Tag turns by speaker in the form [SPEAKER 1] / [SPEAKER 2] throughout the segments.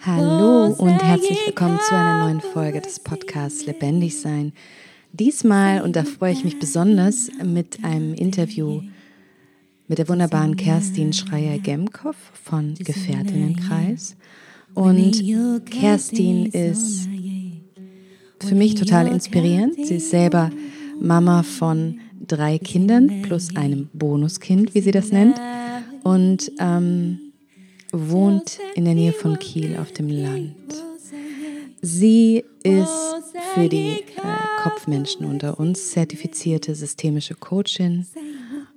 [SPEAKER 1] Hallo und herzlich willkommen zu einer neuen Folge des Podcasts Lebendig Sein. Diesmal, und da freue ich mich besonders, mit einem Interview mit der wunderbaren Kerstin Schreier-Gemkow von Gefährtinnenkreis. Und Kerstin ist für mich total inspirierend. Sie ist selber Mama von drei Kindern plus einem Bonuskind, wie sie das nennt, und ähm, wohnt in der Nähe von Kiel auf dem Land. Sie ist für die äh, Kopfmenschen unter uns zertifizierte systemische Coachin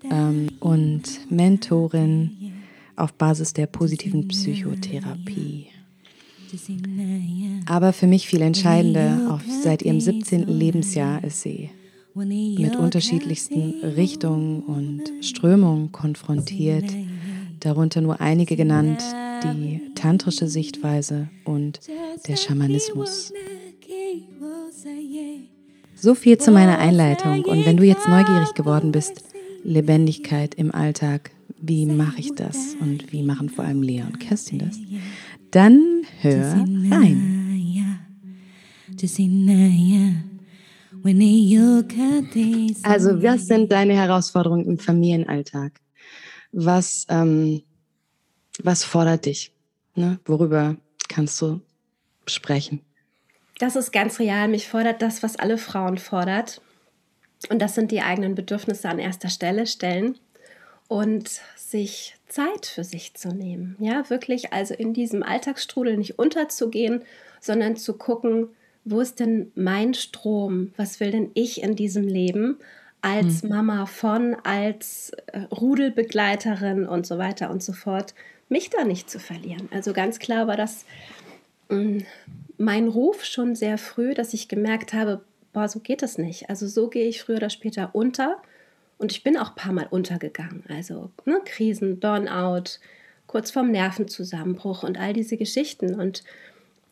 [SPEAKER 1] ähm, und Mentorin auf Basis der positiven Psychotherapie. Aber für mich viel entscheidender, auch seit ihrem 17. Lebensjahr ist sie mit unterschiedlichsten Richtungen und Strömungen konfrontiert, darunter nur einige genannt, die tantrische Sichtweise und der Schamanismus. So viel zu meiner Einleitung. Und wenn du jetzt neugierig geworden bist, Lebendigkeit im Alltag, wie mache ich das? Und wie machen vor allem Lea und Kerstin das, dann hör rein. Also, was sind deine Herausforderungen im Familienalltag? Was, ähm, was fordert dich? Ne? Worüber kannst du sprechen?
[SPEAKER 2] Das ist ganz real. Mich fordert das, was alle Frauen fordert. Und das sind die eigenen Bedürfnisse an erster Stelle stellen und sich Zeit für sich zu nehmen. Ja, wirklich also in diesem Alltagsstrudel nicht unterzugehen, sondern zu gucken, wo ist denn mein Strom? Was will denn ich in diesem Leben als mhm. Mama von, als äh, Rudelbegleiterin und so weiter und so fort, mich da nicht zu verlieren? Also ganz klar war das mh, mm, mein Ruf schon sehr früh, dass ich gemerkt habe, boah, so geht das nicht. Also so gehe ich früher oder später unter. Und ich bin auch ein paar Mal untergegangen. Also ne, Krisen, Burnout, kurz vorm Nervenzusammenbruch und all diese Geschichten. Und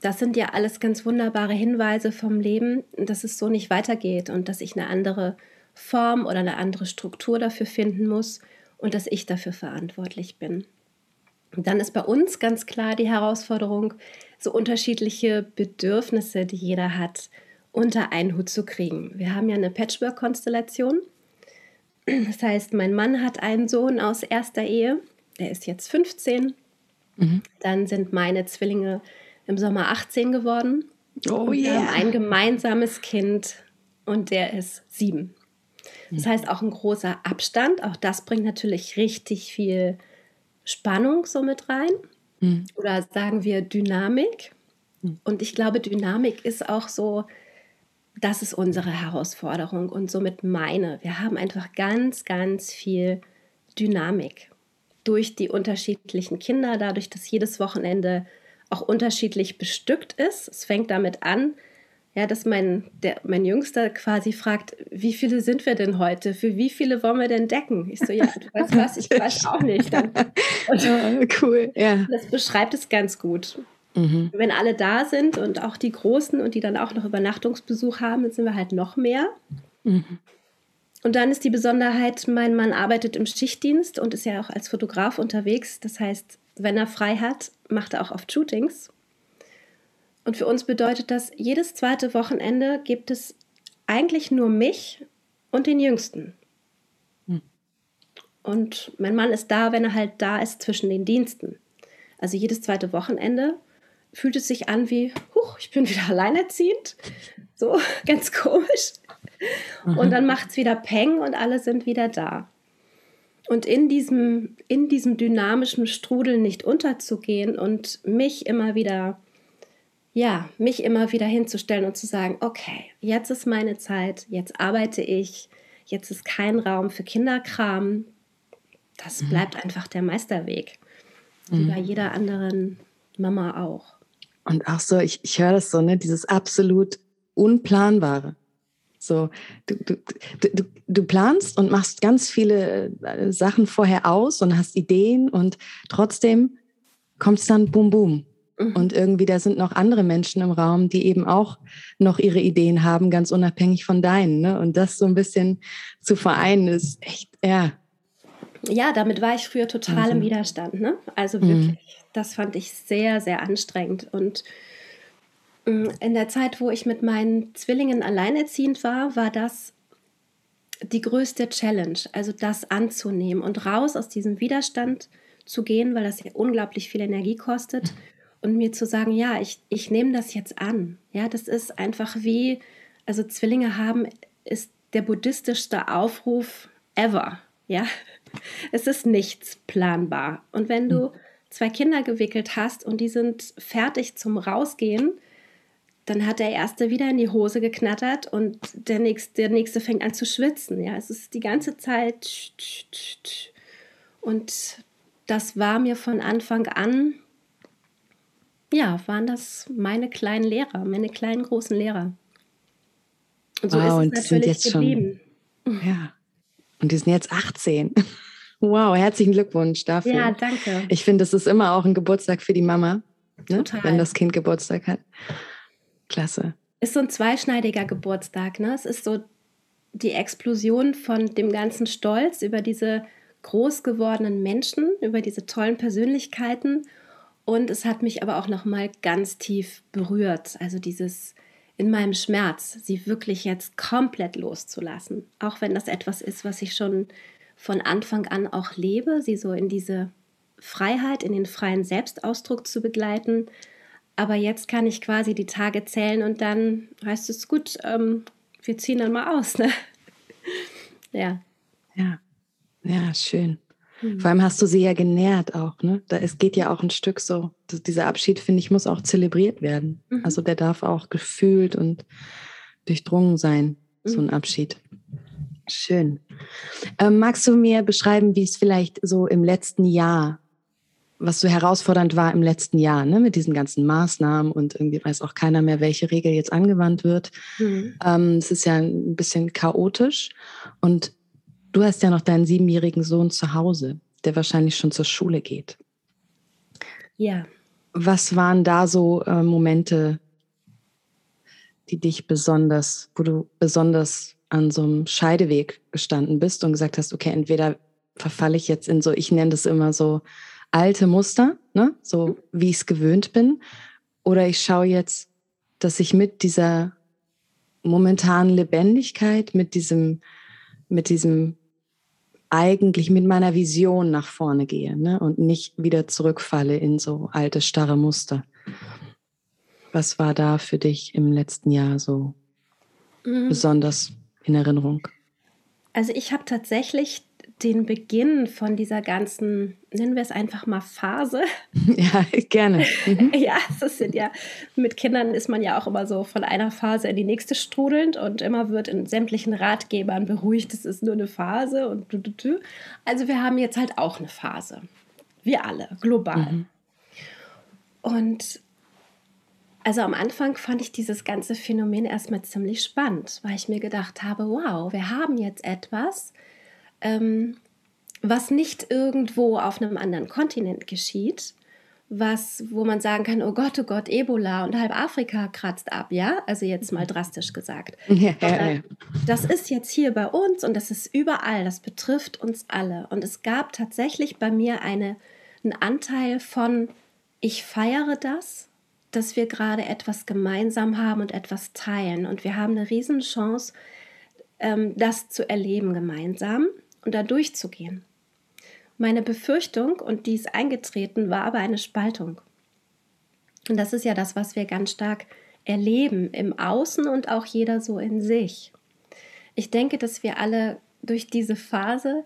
[SPEAKER 2] das sind ja alles ganz wunderbare Hinweise vom Leben, dass es so nicht weitergeht und dass ich eine andere Form oder eine andere Struktur dafür finden muss und dass ich dafür verantwortlich bin. Und dann ist bei uns ganz klar die Herausforderung, so unterschiedliche Bedürfnisse, die jeder hat, unter einen Hut zu kriegen. Wir haben ja eine Patchwork-Konstellation. Das heißt, mein Mann hat einen Sohn aus erster Ehe, der ist jetzt 15. Mhm. Dann sind meine Zwillinge im Sommer 18 geworden. Oh yeah. Wir haben ein gemeinsames Kind und der ist sieben. Das heißt auch ein großer Abstand. Auch das bringt natürlich richtig viel Spannung so mit rein. Mhm. Oder sagen wir Dynamik. Mhm. Und ich glaube, Dynamik ist auch so, das ist unsere Herausforderung und somit meine. Wir haben einfach ganz, ganz viel Dynamik durch die unterschiedlichen Kinder, dadurch, dass jedes Wochenende auch unterschiedlich bestückt ist. Es fängt damit an, ja, dass mein, der, mein Jüngster quasi fragt, wie viele sind wir denn heute? Für wie viele wollen wir denn decken? Ich so, ja, du weißt was, ich weiß auch nicht. Dann, cool, ja. Das beschreibt es ganz gut. Mhm. Wenn alle da sind und auch die Großen und die dann auch noch Übernachtungsbesuch haben, dann sind wir halt noch mehr. Mhm. Und dann ist die Besonderheit, mein Mann arbeitet im Schichtdienst und ist ja auch als Fotograf unterwegs. Das heißt, wenn er frei hat, macht er auch oft Shootings. Und für uns bedeutet das, jedes zweite Wochenende gibt es eigentlich nur mich und den Jüngsten. Hm. Und mein Mann ist da, wenn er halt da ist zwischen den Diensten. Also jedes zweite Wochenende fühlt es sich an wie, huch, ich bin wieder alleinerziehend. So, ganz komisch. Mhm. Und dann macht es wieder Peng und alle sind wieder da. Und in diesem, in diesem dynamischen Strudel nicht unterzugehen und mich immer wieder, ja, mich immer wieder hinzustellen und zu sagen, okay, jetzt ist meine Zeit, jetzt arbeite ich, jetzt ist kein Raum für Kinderkram. Das mhm. bleibt einfach der Meisterweg. Wie mhm. bei jeder anderen Mama auch.
[SPEAKER 1] Und auch so, ich, ich höre das so, ne, dieses absolut Unplanbare. So, du, du, du, du planst und machst ganz viele äh, Sachen vorher aus und hast Ideen und trotzdem kommt es dann boom, boom. Mhm. Und irgendwie, da sind noch andere Menschen im Raum, die eben auch noch ihre Ideen haben, ganz unabhängig von deinen. Ne? Und das so ein bisschen zu vereinen, ist echt, ja.
[SPEAKER 2] Ja, damit war ich früher total also. im Widerstand. Ne? Also mhm. wirklich, mhm. das fand ich sehr, sehr anstrengend. Und in der Zeit, wo ich mit meinen Zwillingen alleinerziehend war, war das die größte Challenge, also das anzunehmen und raus aus diesem Widerstand zu gehen, weil das ja unglaublich viel Energie kostet und mir zu sagen, ja, ich, ich nehme das jetzt an. Ja, das ist einfach wie, also Zwillinge haben, ist der buddhistischste Aufruf ever. Ja, es ist nichts planbar. Und wenn du hm. zwei Kinder gewickelt hast und die sind fertig zum Rausgehen, dann hat der erste wieder in die Hose geknattert und der nächste, der nächste fängt an zu schwitzen. Ja, es ist die ganze Zeit. Und das war mir von Anfang an ja, waren das meine kleinen Lehrer, meine kleinen großen Lehrer.
[SPEAKER 1] Und so wow, ist es natürlich geblieben. Schon, ja. Und die sind jetzt 18. Wow, herzlichen Glückwunsch dafür.
[SPEAKER 2] Ja, danke.
[SPEAKER 1] Ich finde, es ist immer auch ein Geburtstag für die Mama, ne? wenn das Kind Geburtstag hat. Klasse.
[SPEAKER 2] Ist so ein zweischneidiger Geburtstag. Ne? Es ist so die Explosion von dem ganzen Stolz über diese groß gewordenen Menschen, über diese tollen Persönlichkeiten und es hat mich aber auch noch mal ganz tief berührt. Also dieses in meinem Schmerz, sie wirklich jetzt komplett loszulassen. Auch wenn das etwas ist, was ich schon von Anfang an auch lebe, sie so in diese Freiheit, in den freien Selbstausdruck zu begleiten. Aber jetzt kann ich quasi die Tage zählen und dann heißt es gut, ähm, wir ziehen dann mal aus. Ne? ja.
[SPEAKER 1] Ja. Ja, schön. Vor allem hast du sie ja genährt auch, ne? Da, es geht ja auch ein Stück so. Dieser Abschied, finde ich, muss auch zelebriert werden. Mhm. Also der darf auch gefühlt und durchdrungen sein, so ein mhm. Abschied. Schön. Ähm, magst du mir beschreiben, wie es vielleicht so im letzten Jahr, was so herausfordernd war im letzten Jahr, ne, mit diesen ganzen Maßnahmen und irgendwie weiß auch keiner mehr, welche Regel jetzt angewandt wird. Mhm. Ähm, es ist ja ein bisschen chaotisch und Du hast ja noch deinen siebenjährigen Sohn zu Hause, der wahrscheinlich schon zur Schule geht.
[SPEAKER 2] Ja.
[SPEAKER 1] Was waren da so äh, Momente, die dich besonders, wo du besonders an so einem Scheideweg gestanden bist und gesagt hast, okay, entweder verfalle ich jetzt in so, ich nenne das immer so alte Muster, ne? so wie ich es gewöhnt bin, oder ich schaue jetzt, dass ich mit dieser momentanen Lebendigkeit, mit diesem, mit diesem eigentlich mit meiner Vision nach vorne gehe ne? und nicht wieder zurückfalle in so alte, starre Muster. Was war da für dich im letzten Jahr so mhm. besonders in Erinnerung?
[SPEAKER 2] Also ich habe tatsächlich den Beginn von dieser ganzen, nennen wir es einfach mal Phase.
[SPEAKER 1] Ja, gerne.
[SPEAKER 2] Mhm. ja, das sind ja, mit Kindern ist man ja auch immer so von einer Phase in die nächste strudelnd und immer wird in sämtlichen Ratgebern beruhigt, es ist nur eine Phase und du, du, du. Also wir haben jetzt halt auch eine Phase. Wir alle, global. Mhm. Und also am Anfang fand ich dieses ganze Phänomen erstmal ziemlich spannend, weil ich mir gedacht habe, wow, wir haben jetzt etwas, ähm, was nicht irgendwo auf einem anderen Kontinent geschieht, was, wo man sagen kann, oh Gott, oh Gott, Ebola und halb Afrika kratzt ab, ja? Also jetzt mal drastisch gesagt. Ja, ja, ja. Das ist jetzt hier bei uns und das ist überall, das betrifft uns alle. Und es gab tatsächlich bei mir eine, einen Anteil von, ich feiere das, dass wir gerade etwas gemeinsam haben und etwas teilen. Und wir haben eine Riesenchance, ähm, das zu erleben gemeinsam und da durchzugehen. Meine Befürchtung, und die ist eingetreten, war aber eine Spaltung. Und das ist ja das, was wir ganz stark erleben im Außen und auch jeder so in sich. Ich denke, dass wir alle durch diese Phase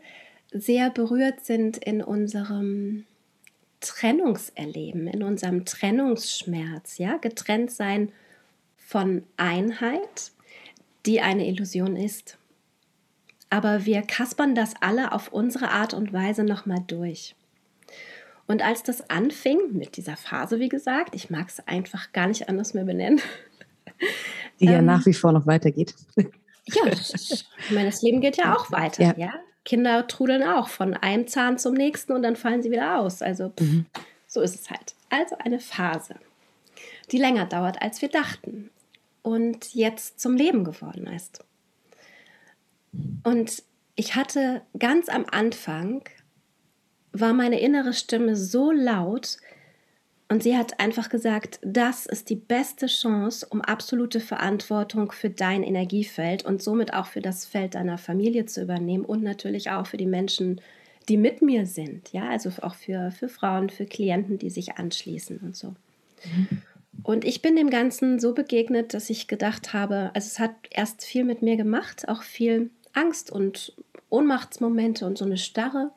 [SPEAKER 2] sehr berührt sind in unserem Trennungserleben, in unserem Trennungsschmerz, ja, getrennt sein von Einheit, die eine Illusion ist aber wir kaspern das alle auf unsere Art und Weise nochmal durch. Und als das anfing, mit dieser Phase, wie gesagt, ich mag es einfach gar nicht anders mehr benennen.
[SPEAKER 1] Die ja ähm, nach wie vor noch weitergeht.
[SPEAKER 2] Ja, ich meine, das Leben geht ja auch weiter, ja. ja? Kinder trudeln auch von einem Zahn zum nächsten und dann fallen sie wieder aus. Also pff, mhm. so ist es halt. Also eine Phase. die länger dauert, als wir dachten und jetzt zum Leben geworden ist. Und ich hatte ganz am Anfang, war meine innere Stimme so laut und sie hat einfach gesagt, das ist die beste Chance, um absolute Verantwortung für dein Energiefeld und somit auch für das Feld deiner Familie zu übernehmen und natürlich auch für die Menschen, die mit mir sind. Ja, also auch für, für Frauen, für Klienten, die sich anschließen und so. Mhm. Und ich bin dem Ganzen so begegnet, dass ich gedacht habe, also es hat erst viel mit mir gemacht, auch viel Angst und Ohnmachtsmomente und so eine Starre.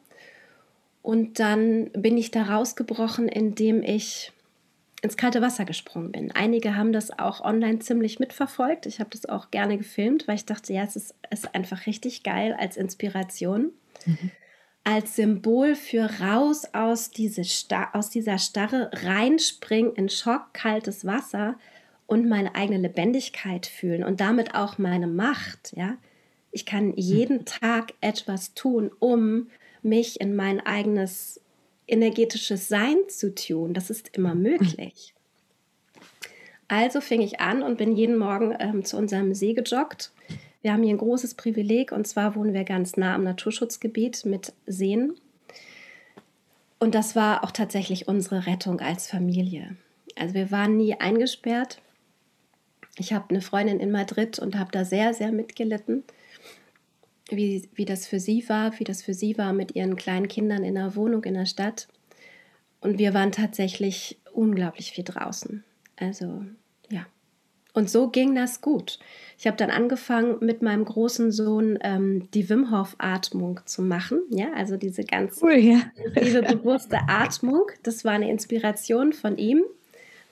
[SPEAKER 2] Und dann bin ich da rausgebrochen, indem ich ins kalte Wasser gesprungen bin. Einige haben das auch online ziemlich mitverfolgt. Ich habe das auch gerne gefilmt, weil ich dachte, ja, es ist, ist einfach richtig geil als Inspiration. Mhm. Als Symbol für raus aus, diese aus dieser Starre, reinspringen in schockkaltes Wasser und meine eigene Lebendigkeit fühlen und damit auch meine Macht. Ja? Ich kann jeden Tag etwas tun, um mich in mein eigenes energetisches Sein zu tun. Das ist immer möglich. Also fing ich an und bin jeden Morgen ähm, zu unserem See gejoggt. Wir haben hier ein großes Privileg und zwar wohnen wir ganz nah am Naturschutzgebiet mit Seen. Und das war auch tatsächlich unsere Rettung als Familie. Also wir waren nie eingesperrt. Ich habe eine Freundin in Madrid und habe da sehr, sehr mitgelitten wie, wie das für sie war, wie das für sie war mit ihren kleinen Kindern in der Wohnung in der Stadt. Und wir waren tatsächlich unglaublich viel draußen. Also ja. Und so ging das gut. Ich habe dann angefangen, mit meinem großen Sohn ähm, die Wim Hof Atmung zu machen. Ja, also diese ganz cool, ja. diese bewusste Atmung. Das war eine Inspiration von ihm,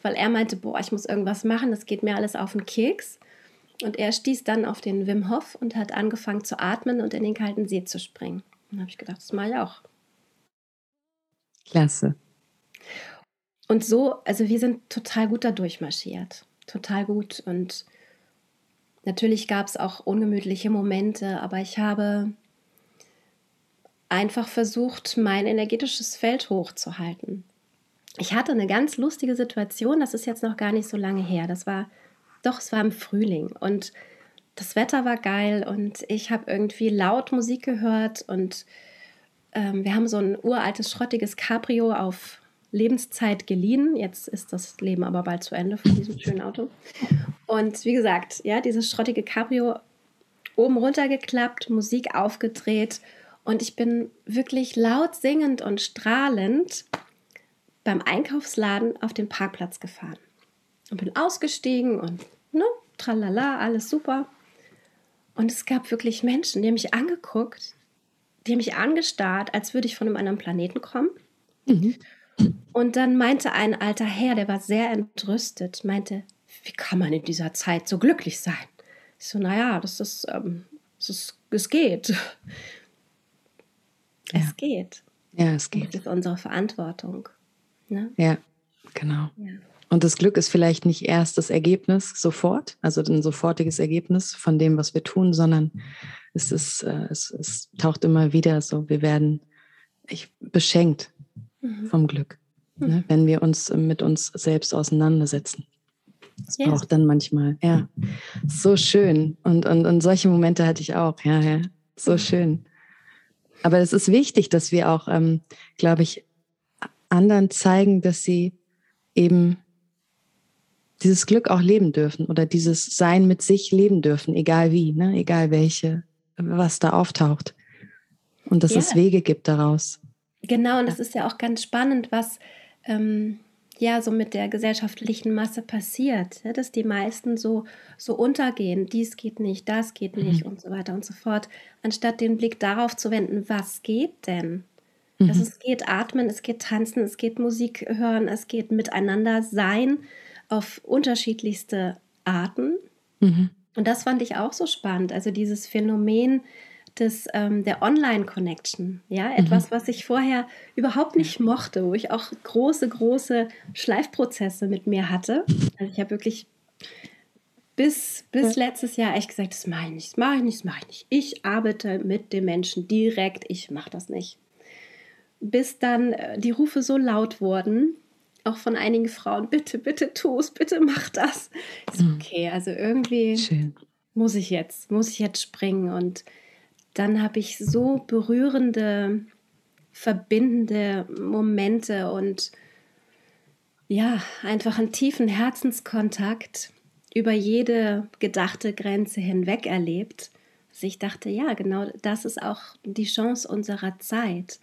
[SPEAKER 2] weil er meinte, boah, ich muss irgendwas machen, das geht mir alles auf den Keks. Und er stieß dann auf den Wim Hof und hat angefangen zu atmen und in den kalten See zu springen. Dann habe ich gedacht, das mache ich auch.
[SPEAKER 1] Klasse.
[SPEAKER 2] Und so, also wir sind total gut da durchmarschiert. Total gut. Und natürlich gab es auch ungemütliche Momente, aber ich habe einfach versucht, mein energetisches Feld hochzuhalten. Ich hatte eine ganz lustige Situation, das ist jetzt noch gar nicht so lange her. Das war doch, es war im Frühling und das Wetter war geil und ich habe irgendwie laut Musik gehört und ähm, wir haben so ein uraltes, schrottiges Cabrio auf Lebenszeit geliehen. Jetzt ist das Leben aber bald zu Ende von diesem schönen Auto. Und wie gesagt, ja, dieses schrottige Cabrio oben runtergeklappt, Musik aufgedreht und ich bin wirklich laut singend und strahlend beim Einkaufsladen auf den Parkplatz gefahren und bin ausgestiegen und ne, tralala, alles super. Und es gab wirklich Menschen, die haben mich angeguckt, die haben mich angestarrt, als würde ich von einem anderen Planeten kommen. Mhm. Und dann meinte ein alter Herr, der war sehr entrüstet, meinte, wie kann man in dieser Zeit so glücklich sein? Ich so, naja, das ist, ähm, das ist es geht. Ja. Es geht.
[SPEAKER 1] Ja, es geht.
[SPEAKER 2] Das ist unsere Verantwortung.
[SPEAKER 1] Ne? Ja, genau. Ja. Und das Glück ist vielleicht nicht erst das Ergebnis sofort, also ein sofortiges Ergebnis von dem, was wir tun, sondern es, ist, äh, es, es taucht immer wieder so, wir werden ich, beschenkt mhm. vom Glück, ne, mhm. ne, wenn wir uns mit uns selbst auseinandersetzen. Es yes. braucht dann manchmal, ja, so schön. Und, und, und solche Momente hatte ich auch, ja, ja, so schön. Aber es ist wichtig, dass wir auch, ähm, glaube ich, anderen zeigen, dass sie eben dieses Glück auch leben dürfen oder dieses Sein mit sich leben dürfen, egal wie, ne? egal welche, was da auftaucht. Und dass ja. es Wege gibt daraus.
[SPEAKER 2] Genau, und das ist ja auch ganz spannend, was ähm, ja so mit der gesellschaftlichen Masse passiert, ja, dass die meisten so, so untergehen, dies geht nicht, das geht nicht mhm. und so weiter und so fort, anstatt den Blick darauf zu wenden, was geht denn? Mhm. Also es geht atmen, es geht tanzen, es geht Musik hören, es geht miteinander sein auf unterschiedlichste Arten. Mhm. Und das fand ich auch so spannend. Also dieses Phänomen des, ähm, der Online-Connection. Ja, mhm. etwas, was ich vorher überhaupt nicht mochte, wo ich auch große, große Schleifprozesse mit mir hatte. Also ich habe wirklich bis, bis letztes Jahr echt gesagt, das mache ich nicht, das mache ich nicht, das mache ich nicht. Ich arbeite mit dem Menschen direkt, ich mache das nicht. Bis dann äh, die Rufe so laut wurden, auch von einigen Frauen, bitte, bitte tu es, bitte mach das. Ist mhm. okay, also irgendwie Schön. muss ich jetzt, muss ich jetzt springen. Und dann habe ich so berührende, verbindende Momente und ja, einfach einen tiefen Herzenskontakt über jede gedachte Grenze hinweg erlebt, dass ich dachte, ja, genau das ist auch die Chance unserer Zeit,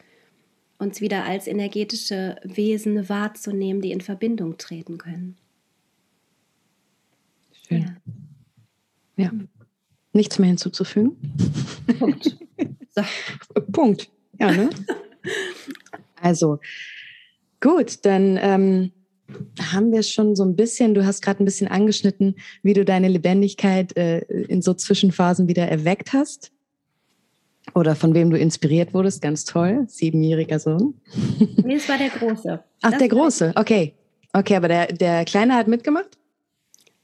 [SPEAKER 2] uns wieder als energetische Wesen wahrzunehmen, die in Verbindung treten können.
[SPEAKER 1] Schön. Ja. ja. Nichts mehr hinzuzufügen. Punkt. So. Punkt. Ja, ne? Also, gut, dann ähm, haben wir schon so ein bisschen, du hast gerade ein bisschen angeschnitten, wie du deine Lebendigkeit äh, in so Zwischenphasen wieder erweckt hast. Oder von wem du inspiriert wurdest, ganz toll, siebenjähriger Sohn.
[SPEAKER 2] Nee, es war der Große.
[SPEAKER 1] Ach, das der Große, okay. Okay, aber der, der Kleine hat mitgemacht?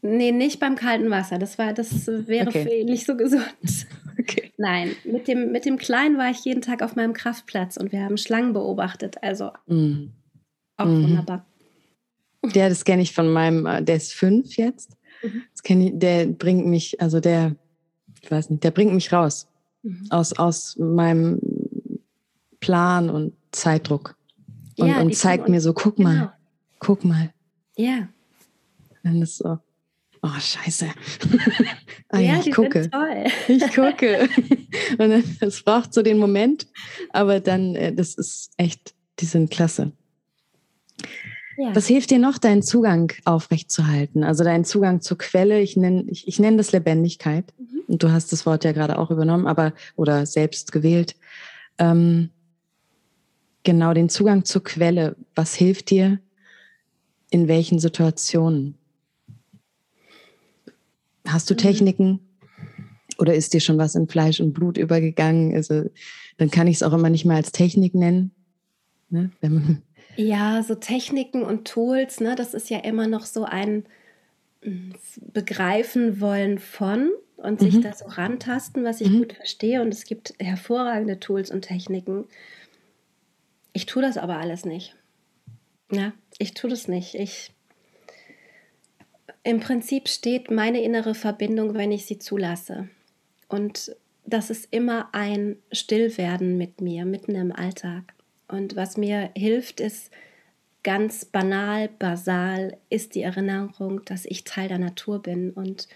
[SPEAKER 2] Nee, nicht beim kalten Wasser. Das war, das wäre okay. für ihn nicht so gesund. Okay. Nein, mit dem, mit dem Kleinen war ich jeden Tag auf meinem Kraftplatz und wir haben Schlangen beobachtet. Also mm. auch mm. wunderbar.
[SPEAKER 1] Der, das kenne ich von meinem, äh, der ist fünf jetzt. Mhm. Das ich, der bringt mich, also der, ich weiß nicht, der bringt mich raus. Mhm. Aus, aus meinem Plan und Zeitdruck. Und, ja, und zeigt mir so, guck genau. mal, guck mal.
[SPEAKER 2] Ja.
[SPEAKER 1] Und das so, oh scheiße. ah, ja, ich gucke. Ich gucke. und es braucht so den Moment, aber dann, äh, das ist echt, die sind klasse. Ja. Was hilft dir noch, deinen Zugang aufrechtzuerhalten? Also deinen Zugang zur Quelle, ich nenne ich, ich nenn das Lebendigkeit. Mhm. Und du hast das Wort ja gerade auch übernommen, aber oder selbst gewählt. Ähm, genau, den Zugang zur Quelle. Was hilft dir in welchen Situationen? Hast du mhm. Techniken? Oder ist dir schon was in Fleisch und Blut übergegangen? Also, dann kann ich es auch immer nicht mal als Technik nennen. Ne? Wenn man
[SPEAKER 2] ja, so Techniken und Tools, ne, das ist ja immer noch so ein hm, Begreifen wollen von und sich mhm. da so rantasten, was ich mhm. gut verstehe. Und es gibt hervorragende Tools und Techniken. Ich tue das aber alles nicht. Ja, ich tue das nicht. Ich im Prinzip steht meine innere Verbindung, wenn ich sie zulasse. Und das ist immer ein Stillwerden mit mir, mitten im Alltag. Und was mir hilft, ist ganz banal, basal, ist die Erinnerung, dass ich Teil der Natur bin. Und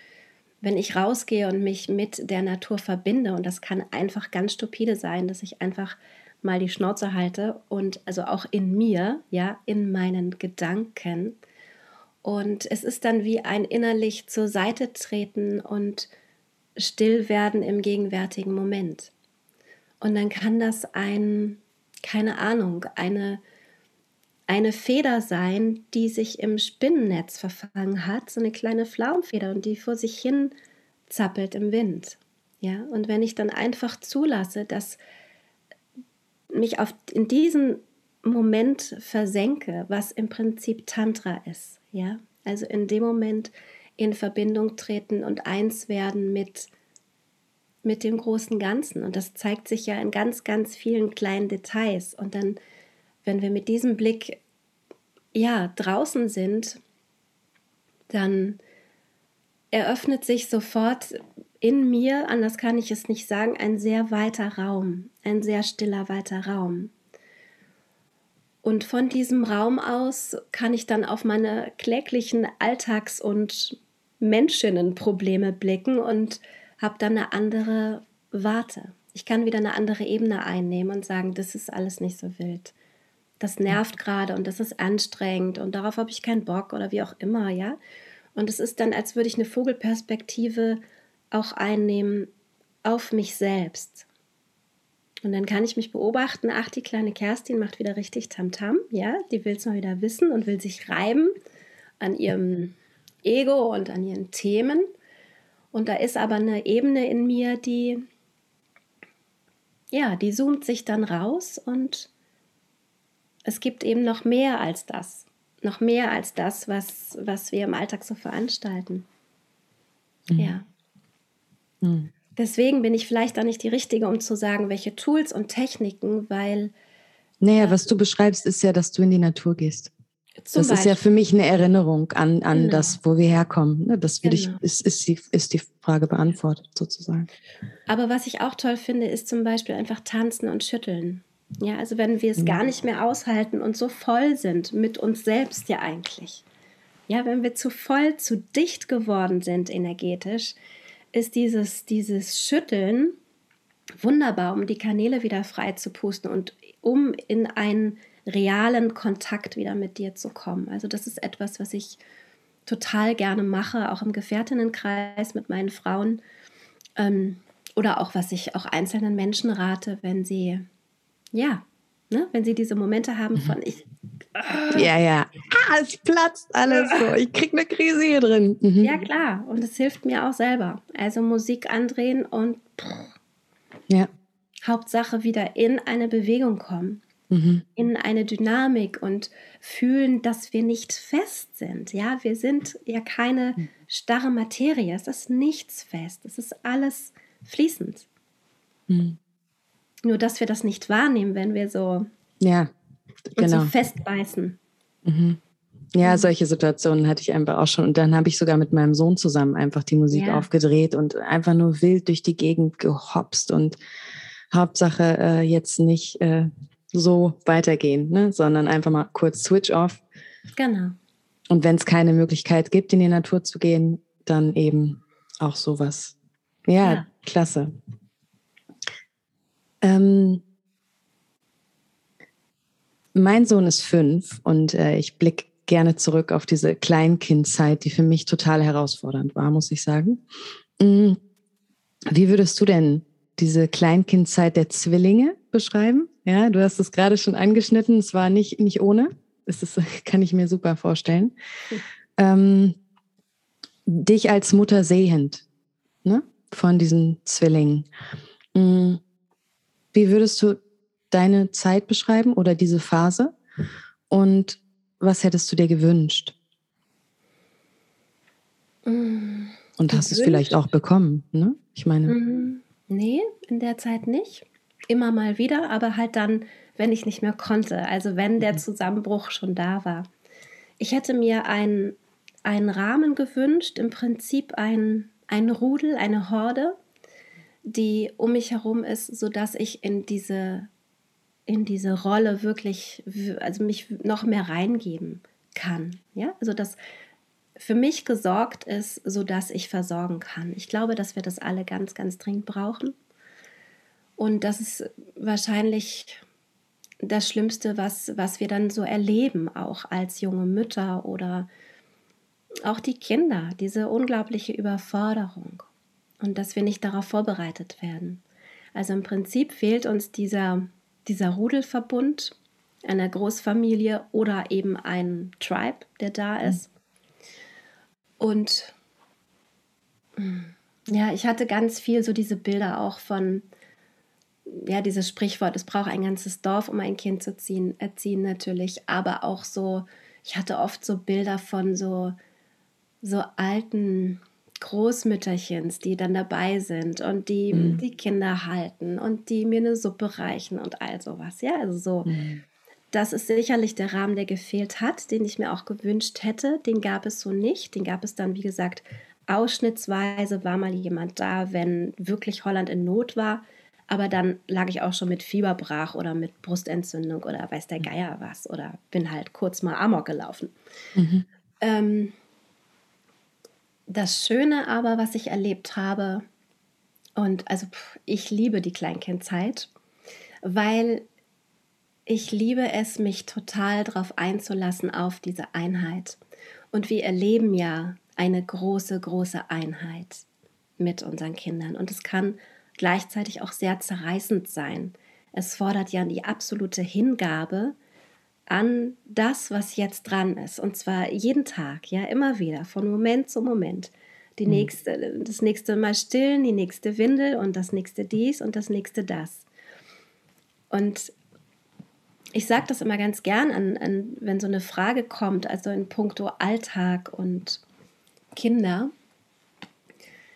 [SPEAKER 2] wenn ich rausgehe und mich mit der Natur verbinde, und das kann einfach ganz stupide sein, dass ich einfach mal die Schnauze halte und also auch in mir, ja, in meinen Gedanken. Und es ist dann wie ein innerlich zur Seite treten und still werden im gegenwärtigen Moment. Und dann kann das ein keine Ahnung, eine, eine Feder sein, die sich im Spinnennetz verfangen hat, so eine kleine Flaumfeder und die vor sich hin zappelt im Wind. Ja, und wenn ich dann einfach zulasse, dass mich auf, in diesen Moment versenke, was im Prinzip Tantra ist, ja, also in dem Moment in Verbindung treten und eins werden mit mit dem großen Ganzen. Und das zeigt sich ja in ganz, ganz vielen kleinen Details. Und dann, wenn wir mit diesem Blick ja draußen sind, dann eröffnet sich sofort in mir, anders kann ich es nicht sagen, ein sehr weiter Raum, ein sehr stiller weiter Raum. Und von diesem Raum aus kann ich dann auf meine kläglichen Alltags- und Menschinnenprobleme blicken und habe dann eine andere Warte. Ich kann wieder eine andere Ebene einnehmen und sagen, das ist alles nicht so wild. Das nervt gerade und das ist anstrengend und darauf habe ich keinen Bock oder wie auch immer, ja. Und es ist dann, als würde ich eine Vogelperspektive auch einnehmen auf mich selbst. Und dann kann ich mich beobachten, ach, die kleine Kerstin macht wieder richtig Tamtam, -Tam, ja, die will es mal wieder wissen und will sich reiben an ihrem Ego und an ihren Themen. Und da ist aber eine Ebene in mir, die, ja, die zoomt sich dann raus und es gibt eben noch mehr als das. Noch mehr als das, was, was wir im Alltag so veranstalten. Mhm. Ja. Mhm. Deswegen bin ich vielleicht auch nicht die Richtige, um zu sagen, welche Tools und Techniken, weil.
[SPEAKER 1] Naja, was du beschreibst, ist ja, dass du in die Natur gehst. Zum das Beispiel. ist ja für mich eine Erinnerung an, an genau. das, wo wir herkommen. Ne? Das würde genau. ich, ist, ist, die, ist die Frage beantwortet sozusagen.
[SPEAKER 2] Aber was ich auch toll finde, ist zum Beispiel einfach tanzen und schütteln. Ja, also wenn wir es mhm. gar nicht mehr aushalten und so voll sind mit uns selbst ja eigentlich. Ja, wenn wir zu voll, zu dicht geworden sind energetisch, ist dieses, dieses Schütteln wunderbar, um die Kanäle wieder frei zu pusten und um in einen realen Kontakt wieder mit dir zu kommen. Also das ist etwas, was ich total gerne mache, auch im Gefährtinnenkreis mit meinen Frauen. Ähm, oder auch, was ich auch einzelnen Menschen rate, wenn sie, ja, ne, wenn sie diese Momente haben von ich.
[SPEAKER 1] Ja, ja. Ah, es platzt alles so. Ich kriege eine Krise hier drin.
[SPEAKER 2] Mhm. Ja, klar. Und es hilft mir auch selber. Also Musik andrehen und
[SPEAKER 1] ja.
[SPEAKER 2] Hauptsache wieder in eine Bewegung kommen mhm. in eine Dynamik und fühlen, dass wir nicht fest sind. Ja, wir sind ja keine mhm. starre Materie. Es ist nichts fest. Es ist alles fließend. Mhm. Nur, dass wir das nicht wahrnehmen, wenn wir so,
[SPEAKER 1] ja, genau.
[SPEAKER 2] so festbeißen.
[SPEAKER 1] Mhm. Ja, mhm. solche Situationen hatte ich einfach auch schon. Und dann habe ich sogar mit meinem Sohn zusammen einfach die Musik ja. aufgedreht und einfach nur wild durch die Gegend gehopst und Hauptsache äh, jetzt nicht äh, so weitergehen, ne? sondern einfach mal kurz Switch off.
[SPEAKER 2] Genau.
[SPEAKER 1] Und wenn es keine Möglichkeit gibt, in die Natur zu gehen, dann eben auch sowas. Ja, ja. klasse. Ähm, mein Sohn ist fünf und äh, ich blicke gerne zurück auf diese Kleinkindzeit, die für mich total herausfordernd war, muss ich sagen. Mm, wie würdest du denn diese Kleinkindzeit der Zwillinge beschreiben? Ja, du hast es gerade schon angeschnitten. Es war nicht, nicht ohne. Das ist, kann ich mir super vorstellen. Ähm, dich als Mutter sehend ne, von diesen Zwillingen. Mm, wie würdest du deine Zeit beschreiben oder diese Phase? Und was hättest du dir gewünscht?
[SPEAKER 2] Mm,
[SPEAKER 1] Und hast es vielleicht auch bekommen? Ne? Ich meine.
[SPEAKER 2] Mm, nee, in der Zeit nicht immer mal wieder, aber halt dann, wenn ich nicht mehr konnte, also wenn der mhm. Zusammenbruch schon da war. Ich hätte mir einen, einen Rahmen gewünscht, im Prinzip ein, ein Rudel, eine Horde, die um mich herum ist, sodass ich in diese, in diese Rolle wirklich, also mich noch mehr reingeben kann. Ja, also dass für mich gesorgt ist, sodass ich versorgen kann. Ich glaube, dass wir das alle ganz, ganz dringend brauchen. Und das ist wahrscheinlich das Schlimmste, was, was wir dann so erleben, auch als junge Mütter oder auch die Kinder, diese unglaubliche Überforderung und dass wir nicht darauf vorbereitet werden. Also im Prinzip fehlt uns dieser, dieser Rudelverbund einer Großfamilie oder eben ein Tribe, der da mhm. ist. Und ja, ich hatte ganz viel so diese Bilder auch von ja, dieses Sprichwort, es braucht ein ganzes Dorf, um ein Kind zu ziehen, erziehen natürlich, aber auch so, ich hatte oft so Bilder von so, so alten Großmütterchens, die dann dabei sind und die mhm. die Kinder halten und die mir eine Suppe reichen und all sowas. Ja, also so. Mhm. Das ist sicherlich der Rahmen, der gefehlt hat, den ich mir auch gewünscht hätte. Den gab es so nicht. Den gab es dann, wie gesagt, ausschnittsweise war mal jemand da, wenn wirklich Holland in Not war aber dann lag ich auch schon mit Fieber brach oder mit Brustentzündung oder weiß der Geier was oder bin halt kurz mal Amok gelaufen. Mhm. Ähm, das Schöne aber, was ich erlebt habe, und also pff, ich liebe die Kleinkindzeit, weil ich liebe es, mich total darauf einzulassen auf diese Einheit. Und wir erleben ja eine große, große Einheit mit unseren Kindern. Und es kann gleichzeitig auch sehr zerreißend sein. Es fordert ja die absolute Hingabe an das, was jetzt dran ist. Und zwar jeden Tag, ja, immer wieder, von Moment zu Moment. Die mhm. nächste, das nächste Mal stillen, die nächste Windel und das nächste dies und das nächste das. Und ich sage das immer ganz gern, an, an, wenn so eine Frage kommt, also in puncto Alltag und Kinder,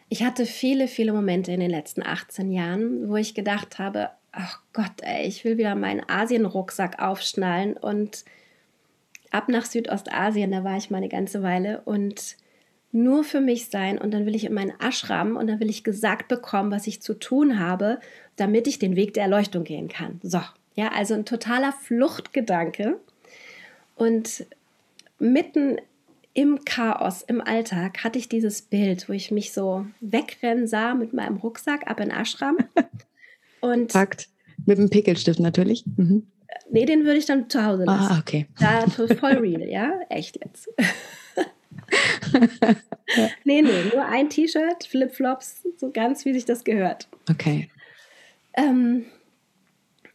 [SPEAKER 2] ich hatte viele, viele Momente in den letzten 18 Jahren, wo ich gedacht habe, ach Gott, ey, ich will wieder meinen Asien-Rucksack aufschnallen und ab nach Südostasien, da war ich mal eine ganze Weile und nur für mich sein und dann will ich in meinen Ashram und dann will ich gesagt bekommen, was ich zu tun habe, damit ich den Weg der Erleuchtung gehen kann. So, ja, also ein totaler Fluchtgedanke. Und mitten im Chaos, im Alltag, hatte ich dieses Bild, wo ich mich so wegrennen sah mit meinem Rucksack ab in Ashram.
[SPEAKER 1] Und Packt. Mit dem Pickelstift natürlich. Mhm.
[SPEAKER 2] Nee, den würde ich dann zu Hause lassen.
[SPEAKER 1] Ah, okay.
[SPEAKER 2] Da voll real, ja? Echt jetzt. ja. Nee, nee, nur ein T-Shirt, Flipflops, so ganz wie sich das gehört.
[SPEAKER 1] Okay.
[SPEAKER 2] Ähm,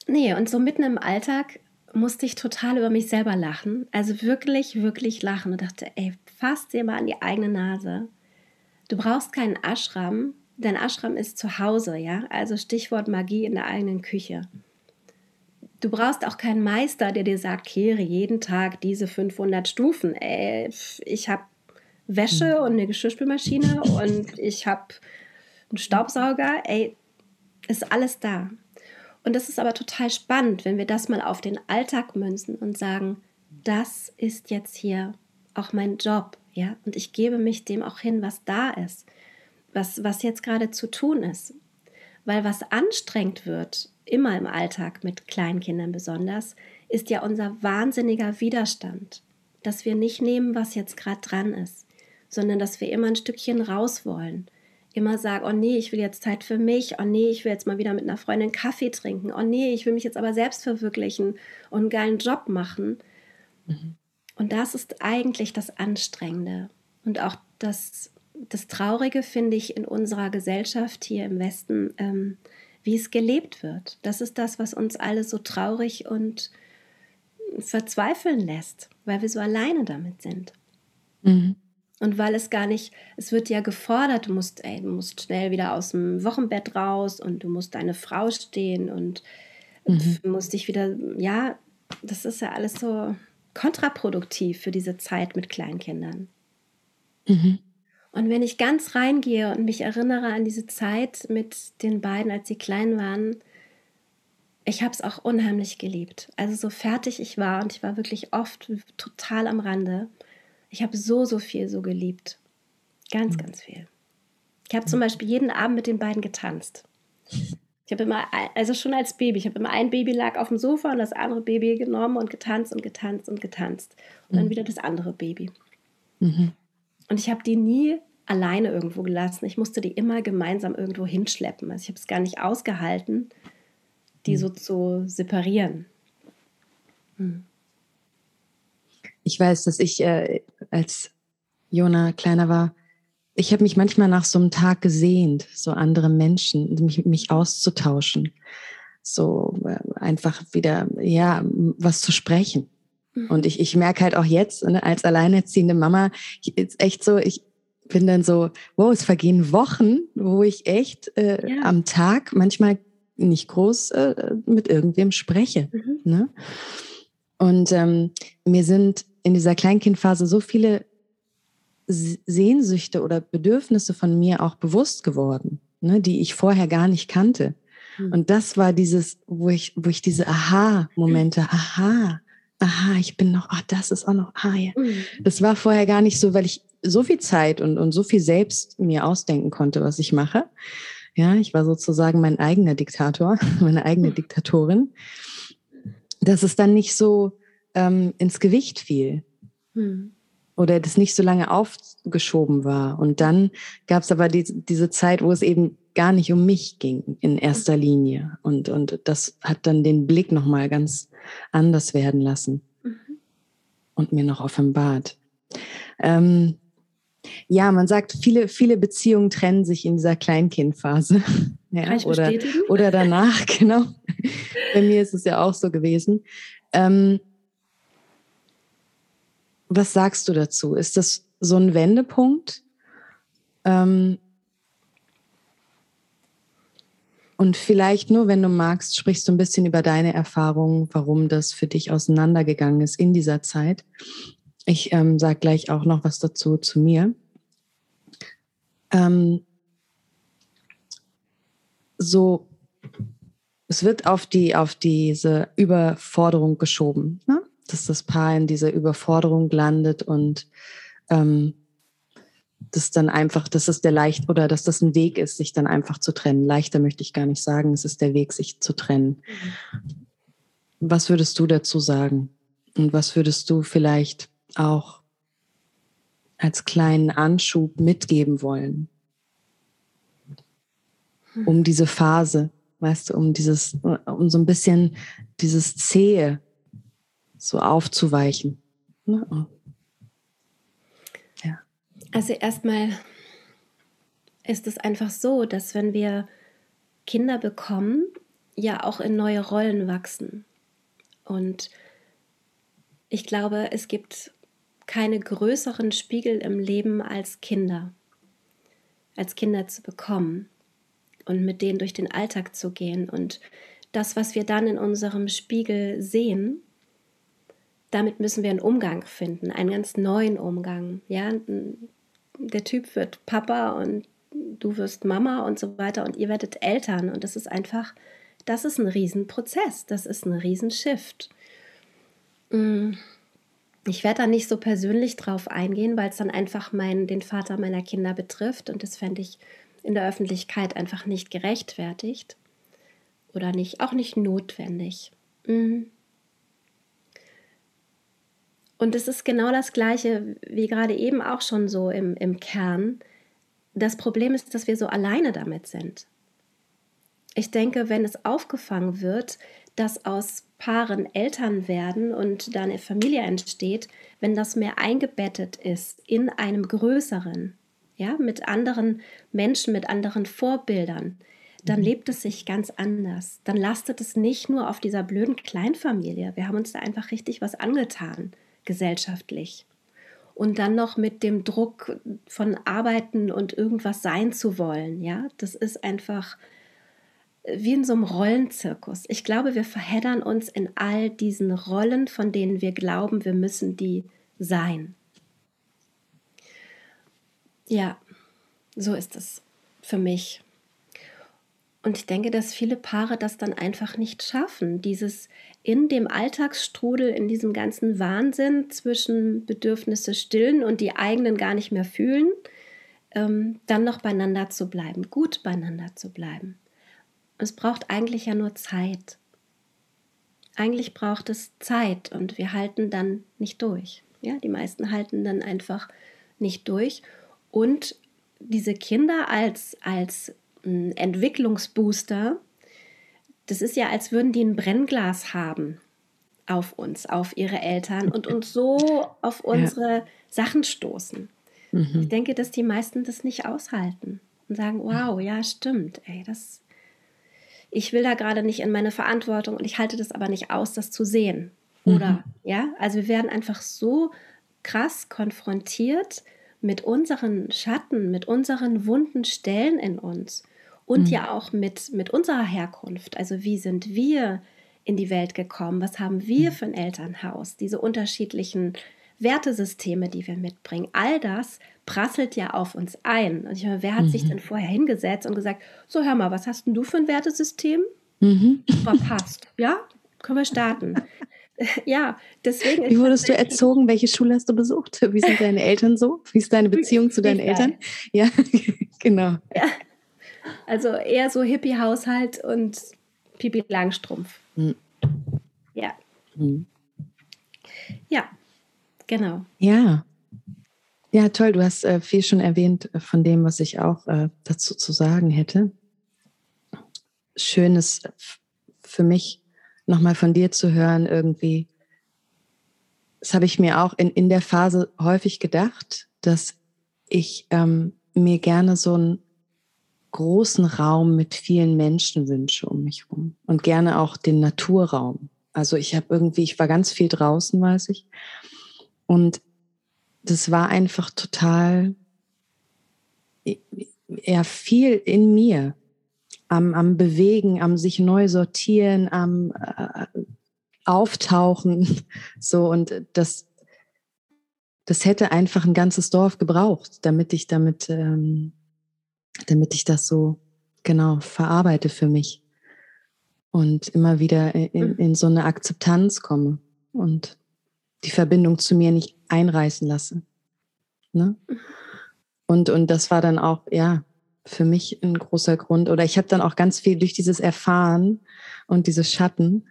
[SPEAKER 2] nee, und so mitten im Alltag musste ich total über mich selber lachen. Also wirklich, wirklich lachen und dachte, ey, fass dir mal an die eigene Nase. Du brauchst keinen Ashram. Dein Ashram ist zu Hause, ja? Also Stichwort Magie in der eigenen Küche. Du brauchst auch keinen Meister, der dir sagt, kehre jeden Tag diese 500 Stufen. Ey, ich habe Wäsche und eine Geschirrspülmaschine und ich habe einen Staubsauger. Ey, ist alles da. Und das ist aber total spannend, wenn wir das mal auf den Alltag münzen und sagen, das ist jetzt hier auch mein Job, ja, und ich gebe mich dem auch hin, was da ist, was, was jetzt gerade zu tun ist. Weil was anstrengend wird, immer im Alltag mit Kleinkindern besonders, ist ja unser wahnsinniger Widerstand, dass wir nicht nehmen, was jetzt gerade dran ist, sondern dass wir immer ein Stückchen raus wollen, immer sage, oh nee, ich will jetzt Zeit für mich, oh nee, ich will jetzt mal wieder mit einer Freundin Kaffee trinken, oh nee, ich will mich jetzt aber selbst verwirklichen und einen geilen Job machen. Mhm. Und das ist eigentlich das Anstrengende. Und auch das, das Traurige finde ich in unserer Gesellschaft hier im Westen, ähm, wie es gelebt wird. Das ist das, was uns alle so traurig und verzweifeln lässt, weil wir so alleine damit sind. Mhm. Und weil es gar nicht, es wird ja gefordert, du musst, ey, du musst schnell wieder aus dem Wochenbett raus und du musst deine Frau stehen und mhm. musst dich wieder, ja, das ist ja alles so kontraproduktiv für diese Zeit mit Kleinkindern. Mhm. Und wenn ich ganz reingehe und mich erinnere an diese Zeit mit den beiden, als sie klein waren, ich habe es auch unheimlich geliebt. Also so fertig ich war und ich war wirklich oft total am Rande. Ich habe so, so viel so geliebt. Ganz, mhm. ganz viel. Ich habe zum Beispiel jeden Abend mit den beiden getanzt. Ich habe immer, also schon als Baby, ich habe immer ein Baby lag auf dem Sofa und das andere Baby genommen und getanzt und getanzt und getanzt. Und dann mhm. wieder das andere Baby. Mhm. Und ich habe die nie alleine irgendwo gelassen. Ich musste die immer gemeinsam irgendwo hinschleppen. Also ich habe es gar nicht ausgehalten, die mhm. so zu separieren. Mhm.
[SPEAKER 1] Ich weiß, dass ich, äh, als Jona kleiner war, ich habe mich manchmal nach so einem Tag gesehnt, so andere Menschen, mich, mich auszutauschen, so äh, einfach wieder, ja, was zu sprechen. Mhm. Und ich, ich merke halt auch jetzt, ne, als alleinerziehende Mama, ist echt so, ich bin dann so, wow, es vergehen Wochen, wo ich echt äh, ja. am Tag manchmal nicht groß äh, mit irgendwem spreche. Mhm. Ne? Und ähm, mir sind in dieser Kleinkindphase so viele Sehnsüchte oder Bedürfnisse von mir auch bewusst geworden, ne, die ich vorher gar nicht kannte. Mhm. Und das war dieses, wo ich, wo ich diese Aha-Momente, aha, aha, ich bin noch, ach, das ist auch noch, ah ja. Mhm. Das war vorher gar nicht so, weil ich so viel Zeit und, und so viel selbst mir ausdenken konnte, was ich mache. Ja, ich war sozusagen mein eigener Diktator, meine eigene. Diktatorin, dass es dann nicht so ähm, ins Gewicht fiel. Mhm. Oder das nicht so lange aufgeschoben war. Und dann gab es aber die, diese Zeit, wo es eben gar nicht um mich ging in erster Linie. Und, und das hat dann den Blick nochmal ganz anders werden lassen mhm. und mir noch offenbart. Ähm, ja, man sagt, viele, viele Beziehungen trennen sich in dieser Kleinkindphase. ja, oder, oder danach, genau. Bei mir ist es ja auch so gewesen. Ähm, was sagst du dazu? Ist das so ein Wendepunkt? Ähm, und vielleicht nur, wenn du magst, sprichst du ein bisschen über deine Erfahrungen, warum das für dich auseinandergegangen ist in dieser Zeit. Ich ähm, sage gleich auch noch was dazu zu mir. Ähm, so, es wird auf die auf diese Überforderung geschoben. Ne? Dass das Paar in dieser Überforderung landet und ähm, das dann einfach, dass es der leicht oder dass das ein Weg ist, sich dann einfach zu trennen. Leichter möchte ich gar nicht sagen, es ist der Weg, sich zu trennen. Was würdest du dazu sagen? Und was würdest du vielleicht auch als kleinen Anschub mitgeben wollen? Um diese Phase, weißt du, um dieses, um so ein bisschen dieses Zähe so aufzuweichen. Ne?
[SPEAKER 2] Ja. Also erstmal ist es einfach so, dass wenn wir Kinder bekommen, ja auch in neue Rollen wachsen. Und ich glaube, es gibt keine größeren Spiegel im Leben als Kinder. Als Kinder zu bekommen und mit denen durch den Alltag zu gehen. Und das, was wir dann in unserem Spiegel sehen, damit müssen wir einen Umgang finden, einen ganz neuen Umgang. Ja, der Typ wird Papa und du wirst Mama und so weiter und ihr werdet Eltern und das ist einfach, das ist ein Riesenprozess, das ist ein Riesenshift. Mm. Ich werde da nicht so persönlich drauf eingehen, weil es dann einfach mein, den Vater meiner Kinder betrifft und das fände ich in der Öffentlichkeit einfach nicht gerechtfertigt oder nicht, auch nicht notwendig. Mm. Und es ist genau das Gleiche wie gerade eben auch schon so im, im Kern. Das Problem ist, dass wir so alleine damit sind. Ich denke, wenn es aufgefangen wird, dass aus Paaren Eltern werden und da eine Familie entsteht, wenn das mehr eingebettet ist in einem größeren, ja, mit anderen Menschen, mit anderen Vorbildern, dann mhm. lebt es sich ganz anders. Dann lastet es nicht nur auf dieser blöden Kleinfamilie. Wir haben uns da einfach richtig was angetan, gesellschaftlich. Und dann noch mit dem Druck von Arbeiten und irgendwas sein zu wollen, ja, das ist einfach wie in so einem Rollenzirkus. Ich glaube, wir verheddern uns in all diesen Rollen, von denen wir glauben, wir müssen die sein. Ja, so ist es für mich. Und ich denke, dass viele Paare das dann einfach nicht schaffen, dieses in dem Alltagsstrudel, in diesem ganzen Wahnsinn zwischen Bedürfnisse stillen und die eigenen gar nicht mehr fühlen, ähm, dann noch beieinander zu bleiben, gut beieinander zu bleiben. Es braucht eigentlich ja nur Zeit. Eigentlich braucht es Zeit und wir halten dann nicht durch. Ja, die meisten halten dann einfach nicht durch. Und diese Kinder als, als Entwicklungsbooster, das ist ja, als würden die ein Brennglas haben auf uns, auf ihre Eltern und uns so auf unsere ja. Sachen stoßen. Mhm. Ich denke, dass die meisten das nicht aushalten und sagen, wow, ja, stimmt, ey, das, ich will da gerade nicht in meine Verantwortung und ich halte das aber nicht aus, das zu sehen. Oder, mhm. ja, also wir werden einfach so krass konfrontiert mit unseren Schatten, mit unseren wunden Stellen in uns und mhm. ja auch mit, mit unserer Herkunft. Also wie sind wir in die Welt gekommen? Was haben wir mhm. für ein Elternhaus? Diese unterschiedlichen Wertesysteme, die wir mitbringen. All das prasselt ja auf uns ein. Und ich meine, wer hat mhm. sich denn vorher hingesetzt und gesagt, so hör mal, was hast denn du für ein Wertesystem? Mhm. Verpasst. Ja, können wir starten. ja, deswegen.
[SPEAKER 1] Wie wurdest du erzogen? Welche Schule hast du besucht? Wie sind deine Eltern so? Wie ist deine Beziehung zu deinen Eltern? Ja, genau. Ja.
[SPEAKER 2] Also eher so Hippie-Haushalt und Pipi Langstrumpf. Mhm. Ja. Mhm. Ja, genau.
[SPEAKER 1] Ja, ja, toll. Du hast äh, viel schon erwähnt äh, von dem, was ich auch äh, dazu zu sagen hätte. Schönes für mich nochmal von dir zu hören, irgendwie. Das habe ich mir auch in, in der Phase häufig gedacht, dass ich ähm, mir gerne so einen großen Raum mit vielen Menschen wünsche um mich herum und gerne auch den Naturraum. Also ich habe irgendwie, ich war ganz viel draußen, weiß ich. Und das war einfach total, ja, viel in mir. Am, am Bewegen, am sich neu sortieren, am äh, Auftauchen. So, und das, das hätte einfach ein ganzes Dorf gebraucht, damit ich damit, ähm, damit ich das so genau verarbeite für mich und immer wieder in, in so eine Akzeptanz komme. Und die Verbindung zu mir nicht einreißen lasse. Ne? Und, und das war dann auch, ja, für mich ein großer Grund. Oder ich habe dann auch ganz viel durch dieses Erfahren und dieses Schatten,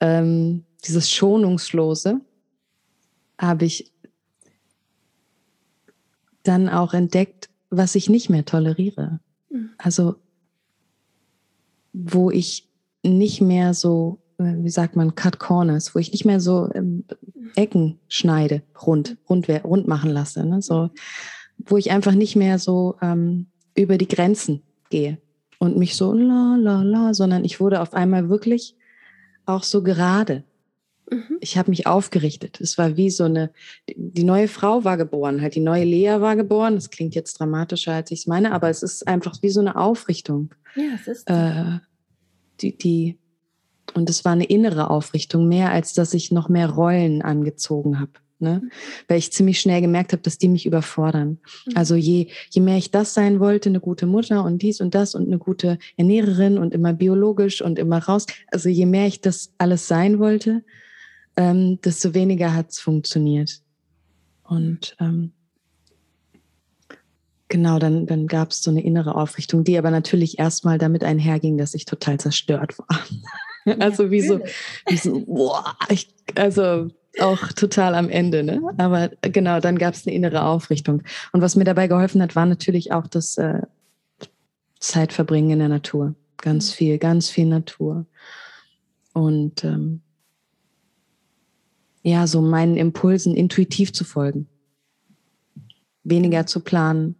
[SPEAKER 1] ähm, dieses Schonungslose, habe ich dann auch entdeckt, was ich nicht mehr toleriere. Mhm. Also, wo ich nicht mehr so, äh, wie sagt man, Cut Corners, wo ich nicht mehr so ähm, Ecken schneide, rund, rund, rund machen lasse. Ne? So, wo ich einfach nicht mehr so ähm, über die Grenzen gehe und mich so la la la, sondern ich wurde auf einmal wirklich auch so gerade. Mhm. Ich habe mich aufgerichtet. Es war wie so eine, die neue Frau war geboren, halt die neue Lea war geboren. Das klingt jetzt dramatischer, als ich es meine, aber es ist einfach wie so eine Aufrichtung.
[SPEAKER 2] Ja, es ist.
[SPEAKER 1] Äh, die, die, und es war eine innere Aufrichtung, mehr als dass ich noch mehr Rollen angezogen habe. Ne? Mhm. Weil ich ziemlich schnell gemerkt habe, dass die mich überfordern. Mhm. Also je, je mehr ich das sein wollte, eine gute Mutter und dies und das und eine gute Ernährerin und immer biologisch und immer raus, also je mehr ich das alles sein wollte, ähm, desto weniger hat es funktioniert. Und ähm, genau, dann, dann gab es so eine innere Aufrichtung, die aber natürlich erstmal damit einherging, dass ich total zerstört war. also wie so, wie so boah, ich, also auch total am Ende, ne? Aber genau, dann gab es eine innere Aufrichtung. Und was mir dabei geholfen hat, war natürlich auch das äh, Zeitverbringen in der Natur. Ganz mhm. viel, ganz viel Natur. Und ähm, ja, so meinen Impulsen intuitiv zu folgen. Weniger zu planen.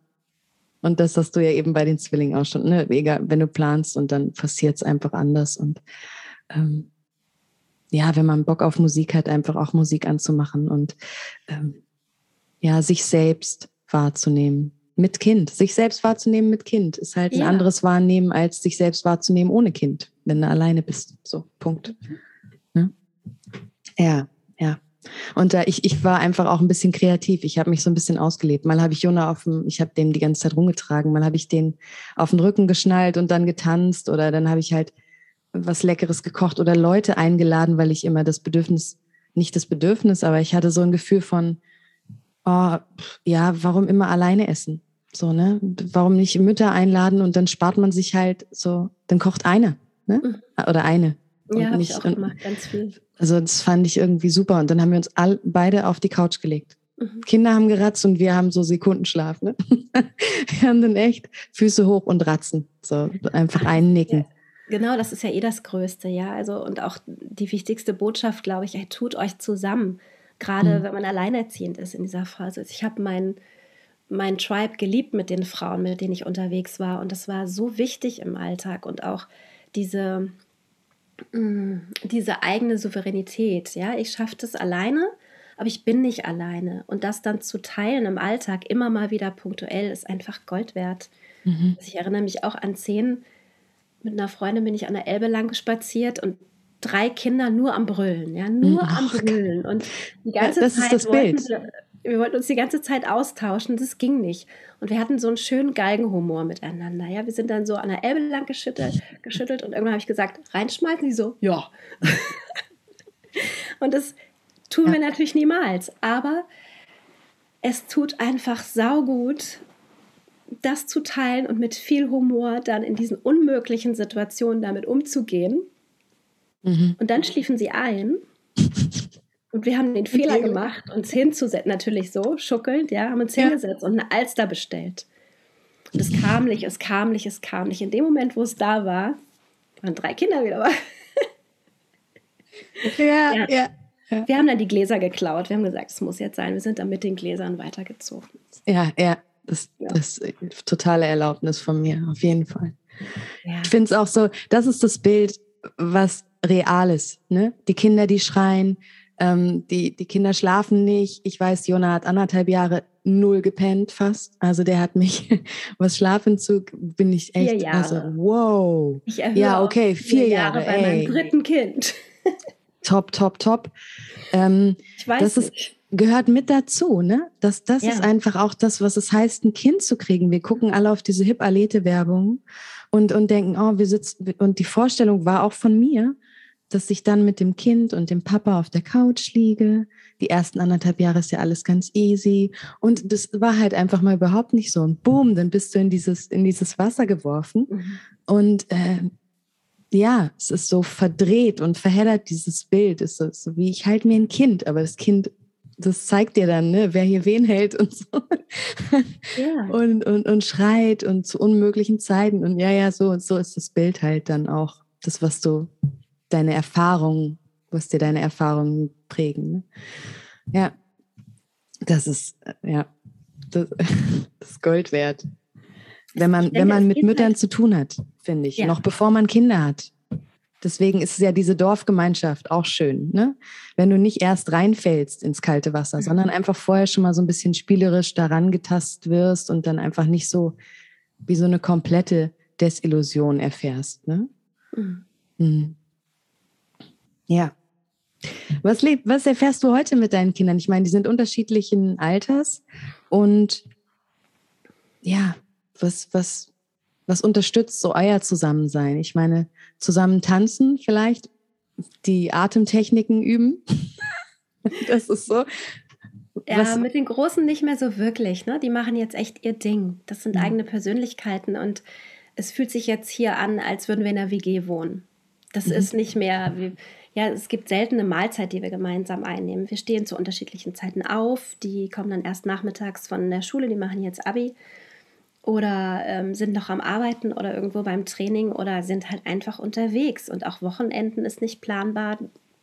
[SPEAKER 1] Und das hast du ja eben bei den Zwillingen auch schon, ne? Egal, wenn du planst und dann passiert es einfach anders. Und ähm, ja, wenn man Bock auf Musik hat, einfach auch Musik anzumachen und ähm, ja, sich selbst wahrzunehmen. Mit Kind. Sich selbst wahrzunehmen mit Kind ist halt ja. ein anderes Wahrnehmen, als sich selbst wahrzunehmen ohne Kind, wenn du alleine bist. So, Punkt. Mhm. Ja, ja. Und da ich, ich war einfach auch ein bisschen kreativ. Ich habe mich so ein bisschen ausgelebt. Mal habe ich Jona auf dem, ich habe den die ganze Zeit rumgetragen. Mal habe ich den auf den Rücken geschnallt und dann getanzt. Oder dann habe ich halt was Leckeres gekocht oder Leute eingeladen, weil ich immer das Bedürfnis, nicht das Bedürfnis, aber ich hatte so ein Gefühl von, oh, ja, warum immer alleine essen? So, ne? Warum nicht Mütter einladen und dann spart man sich halt so, dann kocht eine, ne? Mhm. Oder eine.
[SPEAKER 2] Und ja, nicht, ich auch gemacht, ganz viel.
[SPEAKER 1] Also das fand ich irgendwie super. Und dann haben wir uns all, beide auf die Couch gelegt. Mhm. Kinder haben geratzt und wir haben so Sekundenschlaf. Ne? wir haben dann echt Füße hoch und ratzen. So einfach einnicken.
[SPEAKER 2] Genau, das ist ja eh das Größte, ja. Also und auch die wichtigste Botschaft, glaube ich, ey, tut euch zusammen. Gerade mhm. wenn man alleinerziehend ist in dieser Phase. Ich habe meinen mein Tribe geliebt mit den Frauen, mit denen ich unterwegs war. Und das war so wichtig im Alltag und auch diese, diese eigene Souveränität. Ja, ich schaffe das alleine, aber ich bin nicht alleine. Und das dann zu teilen im Alltag, immer mal wieder punktuell, ist einfach Gold wert. Mhm. Also ich erinnere mich auch an Szenen, mit einer Freundin bin ich an der Elbe lang spaziert und drei Kinder nur am Brüllen, ja, nur oh, am Brüllen. Und die ganze
[SPEAKER 1] ja, das
[SPEAKER 2] Zeit
[SPEAKER 1] ist das Bild.
[SPEAKER 2] Wir, wir, wollten uns die ganze Zeit austauschen, das ging nicht. Und wir hatten so einen schönen Galgenhumor miteinander. Ja, wir sind dann so an der Elbe lang geschüttelt, geschüttelt und irgendwann habe ich gesagt, reinschmeißen. Die so, ja. und das tun wir natürlich niemals. Aber es tut einfach saugut, das zu teilen und mit viel Humor dann in diesen unmöglichen Situationen damit umzugehen. Mhm. Und dann schliefen sie ein. Und wir haben den Fehler gemacht, uns hinzusetzen, natürlich so, schuckelnd, ja, haben uns ja. hingesetzt und eine Alster bestellt. Und es kam nicht, es kam nicht, es kam nicht. In dem Moment, wo es da war, waren drei Kinder wieder. ja, ja. ja. Wir haben dann die Gläser geklaut. Wir haben gesagt, es muss jetzt sein. Wir sind dann mit den Gläsern weitergezogen.
[SPEAKER 1] Ja, ja. Das, ja. das ist totale Erlaubnis von mir, auf jeden Fall. Ja. Ich finde es auch so, das ist das Bild, was real ist. Ne? Die Kinder, die schreien, ähm, die, die Kinder schlafen nicht. Ich weiß, Jona hat anderthalb Jahre null gepennt fast. Also der hat mich, was Schlafentzug, bin ich echt,
[SPEAKER 2] vier Jahre. also
[SPEAKER 1] wow.
[SPEAKER 2] Ich
[SPEAKER 1] ja, okay, vier, vier Jahre, Jahre
[SPEAKER 2] bei ey. meinem dritten Kind.
[SPEAKER 1] top, top, top. Ähm,
[SPEAKER 2] ich weiß
[SPEAKER 1] das
[SPEAKER 2] nicht.
[SPEAKER 1] Ist, gehört mit dazu, ne? Das, das ja. ist einfach auch das, was es heißt, ein Kind zu kriegen. Wir gucken alle auf diese Hip-Alete-Werbung und, und denken, oh, wir sitzen, und die Vorstellung war auch von mir, dass ich dann mit dem Kind und dem Papa auf der Couch liege. Die ersten anderthalb Jahre ist ja alles ganz easy. Und das war halt einfach mal überhaupt nicht so. Und boom, dann bist du in dieses, in dieses Wasser geworfen. Mhm. Und äh, ja, es ist so verdreht und verheddert dieses Bild. Es ist so, wie ich halte mir ein Kind, aber das Kind, das zeigt dir dann, ne, wer hier wen hält und so. Ja. Und, und, und schreit und zu unmöglichen Zeiten. Und ja, ja, so, so ist das Bild halt dann auch. Das, was du deine Erfahrungen, was dir deine Erfahrungen prägen. Ne? Ja, das ist, ja, das, das ist Gold wert. Wenn man, denke, wenn man mit Müttern halt. zu tun hat, finde ich, ja. noch bevor man Kinder hat. Deswegen ist es ja diese Dorfgemeinschaft auch schön, ne? Wenn du nicht erst reinfällst ins kalte Wasser, mhm. sondern einfach vorher schon mal so ein bisschen spielerisch daran getastet wirst und dann einfach nicht so wie so eine komplette Desillusion erfährst, ne? Mhm. Mhm. Ja. Was, was erfährst du heute mit deinen Kindern? Ich meine, die sind unterschiedlichen Alters und ja, was, was, was unterstützt so euer Zusammensein? Ich meine, zusammen tanzen vielleicht, die Atemtechniken üben. das ist so.
[SPEAKER 2] Ja, was? mit den Großen nicht mehr so wirklich. Ne? Die machen jetzt echt ihr Ding. Das sind mhm. eigene Persönlichkeiten und es fühlt sich jetzt hier an, als würden wir in einer WG wohnen. Das mhm. ist nicht mehr, wie, ja, es gibt selten eine Mahlzeit, die wir gemeinsam einnehmen. Wir stehen zu unterschiedlichen Zeiten auf. Die kommen dann erst nachmittags von der Schule, die machen jetzt Abi oder ähm, sind noch am Arbeiten oder irgendwo beim Training oder sind halt einfach unterwegs. Und auch Wochenenden ist nicht planbar.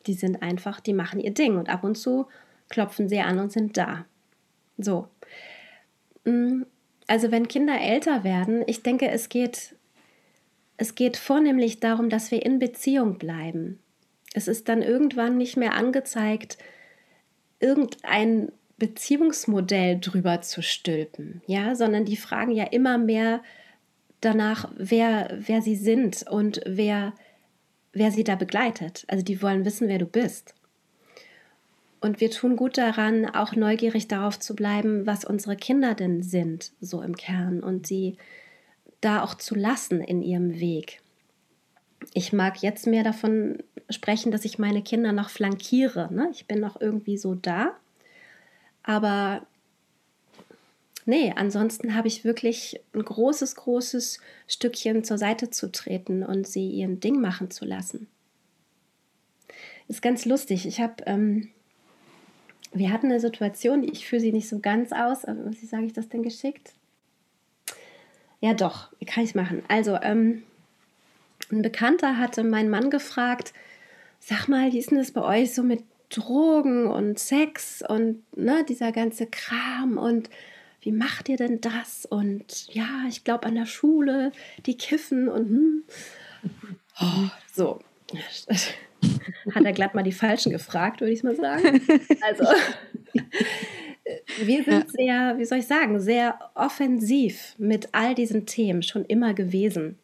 [SPEAKER 2] Die sind einfach, die machen ihr Ding und ab und zu klopfen sie an und sind da. So. Mm, also wenn Kinder älter werden, ich denke, es geht, es geht vornehmlich darum, dass wir in Beziehung bleiben. Es ist dann irgendwann nicht mehr angezeigt, irgendein Beziehungsmodell drüber zu stülpen, ja, sondern die fragen ja immer mehr danach, wer, wer sie sind und wer, wer sie da begleitet. Also die wollen wissen, wer du bist. Und wir tun gut daran, auch neugierig darauf zu bleiben, was unsere Kinder denn sind, so im Kern, und sie da auch zu lassen in ihrem Weg. Ich mag jetzt mehr davon sprechen, dass ich meine Kinder noch flankiere. Ne? Ich bin noch irgendwie so da. Aber nee, ansonsten habe ich wirklich ein großes, großes Stückchen zur Seite zu treten und sie ihren Ding machen zu lassen. Ist ganz lustig. Ich habe, ähm, wir hatten eine Situation, ich führe sie nicht so ganz aus, aber wie sage ich das denn geschickt? Ja, doch, kann ich machen? Also, ähm, ein Bekannter hatte meinen Mann gefragt, sag mal, wie ist denn das bei euch so mit Drogen und Sex und ne, dieser ganze Kram und wie macht ihr denn das? Und ja, ich glaube an der Schule, die kiffen und hm. oh, so. Hat er glatt mal die Falschen gefragt, würde ich mal sagen. Also, wir sind sehr, wie soll ich sagen, sehr offensiv mit all diesen Themen schon immer gewesen.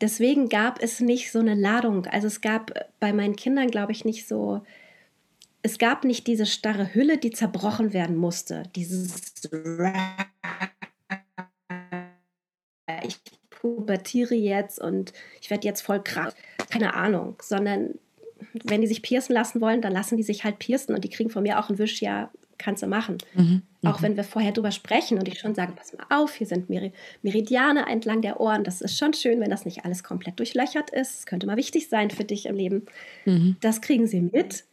[SPEAKER 2] Deswegen gab es nicht so eine Ladung. Also es gab bei meinen Kindern, glaube ich, nicht so, es gab nicht diese starre Hülle, die zerbrochen werden musste. Dieses ich pubertiere jetzt und ich werde jetzt voll krass. Keine Ahnung, sondern wenn die sich piercen lassen wollen, dann lassen die sich halt piercen und die kriegen von mir auch einen Wisch, ja, kannst du machen. Mhm. Auch mhm. wenn wir vorher drüber sprechen und ich schon sage, pass mal auf, hier sind Meridiane entlang der Ohren. Das ist schon schön, wenn das nicht alles komplett durchlöchert ist. Das könnte mal wichtig sein für dich im Leben. Mhm. Das kriegen sie mit.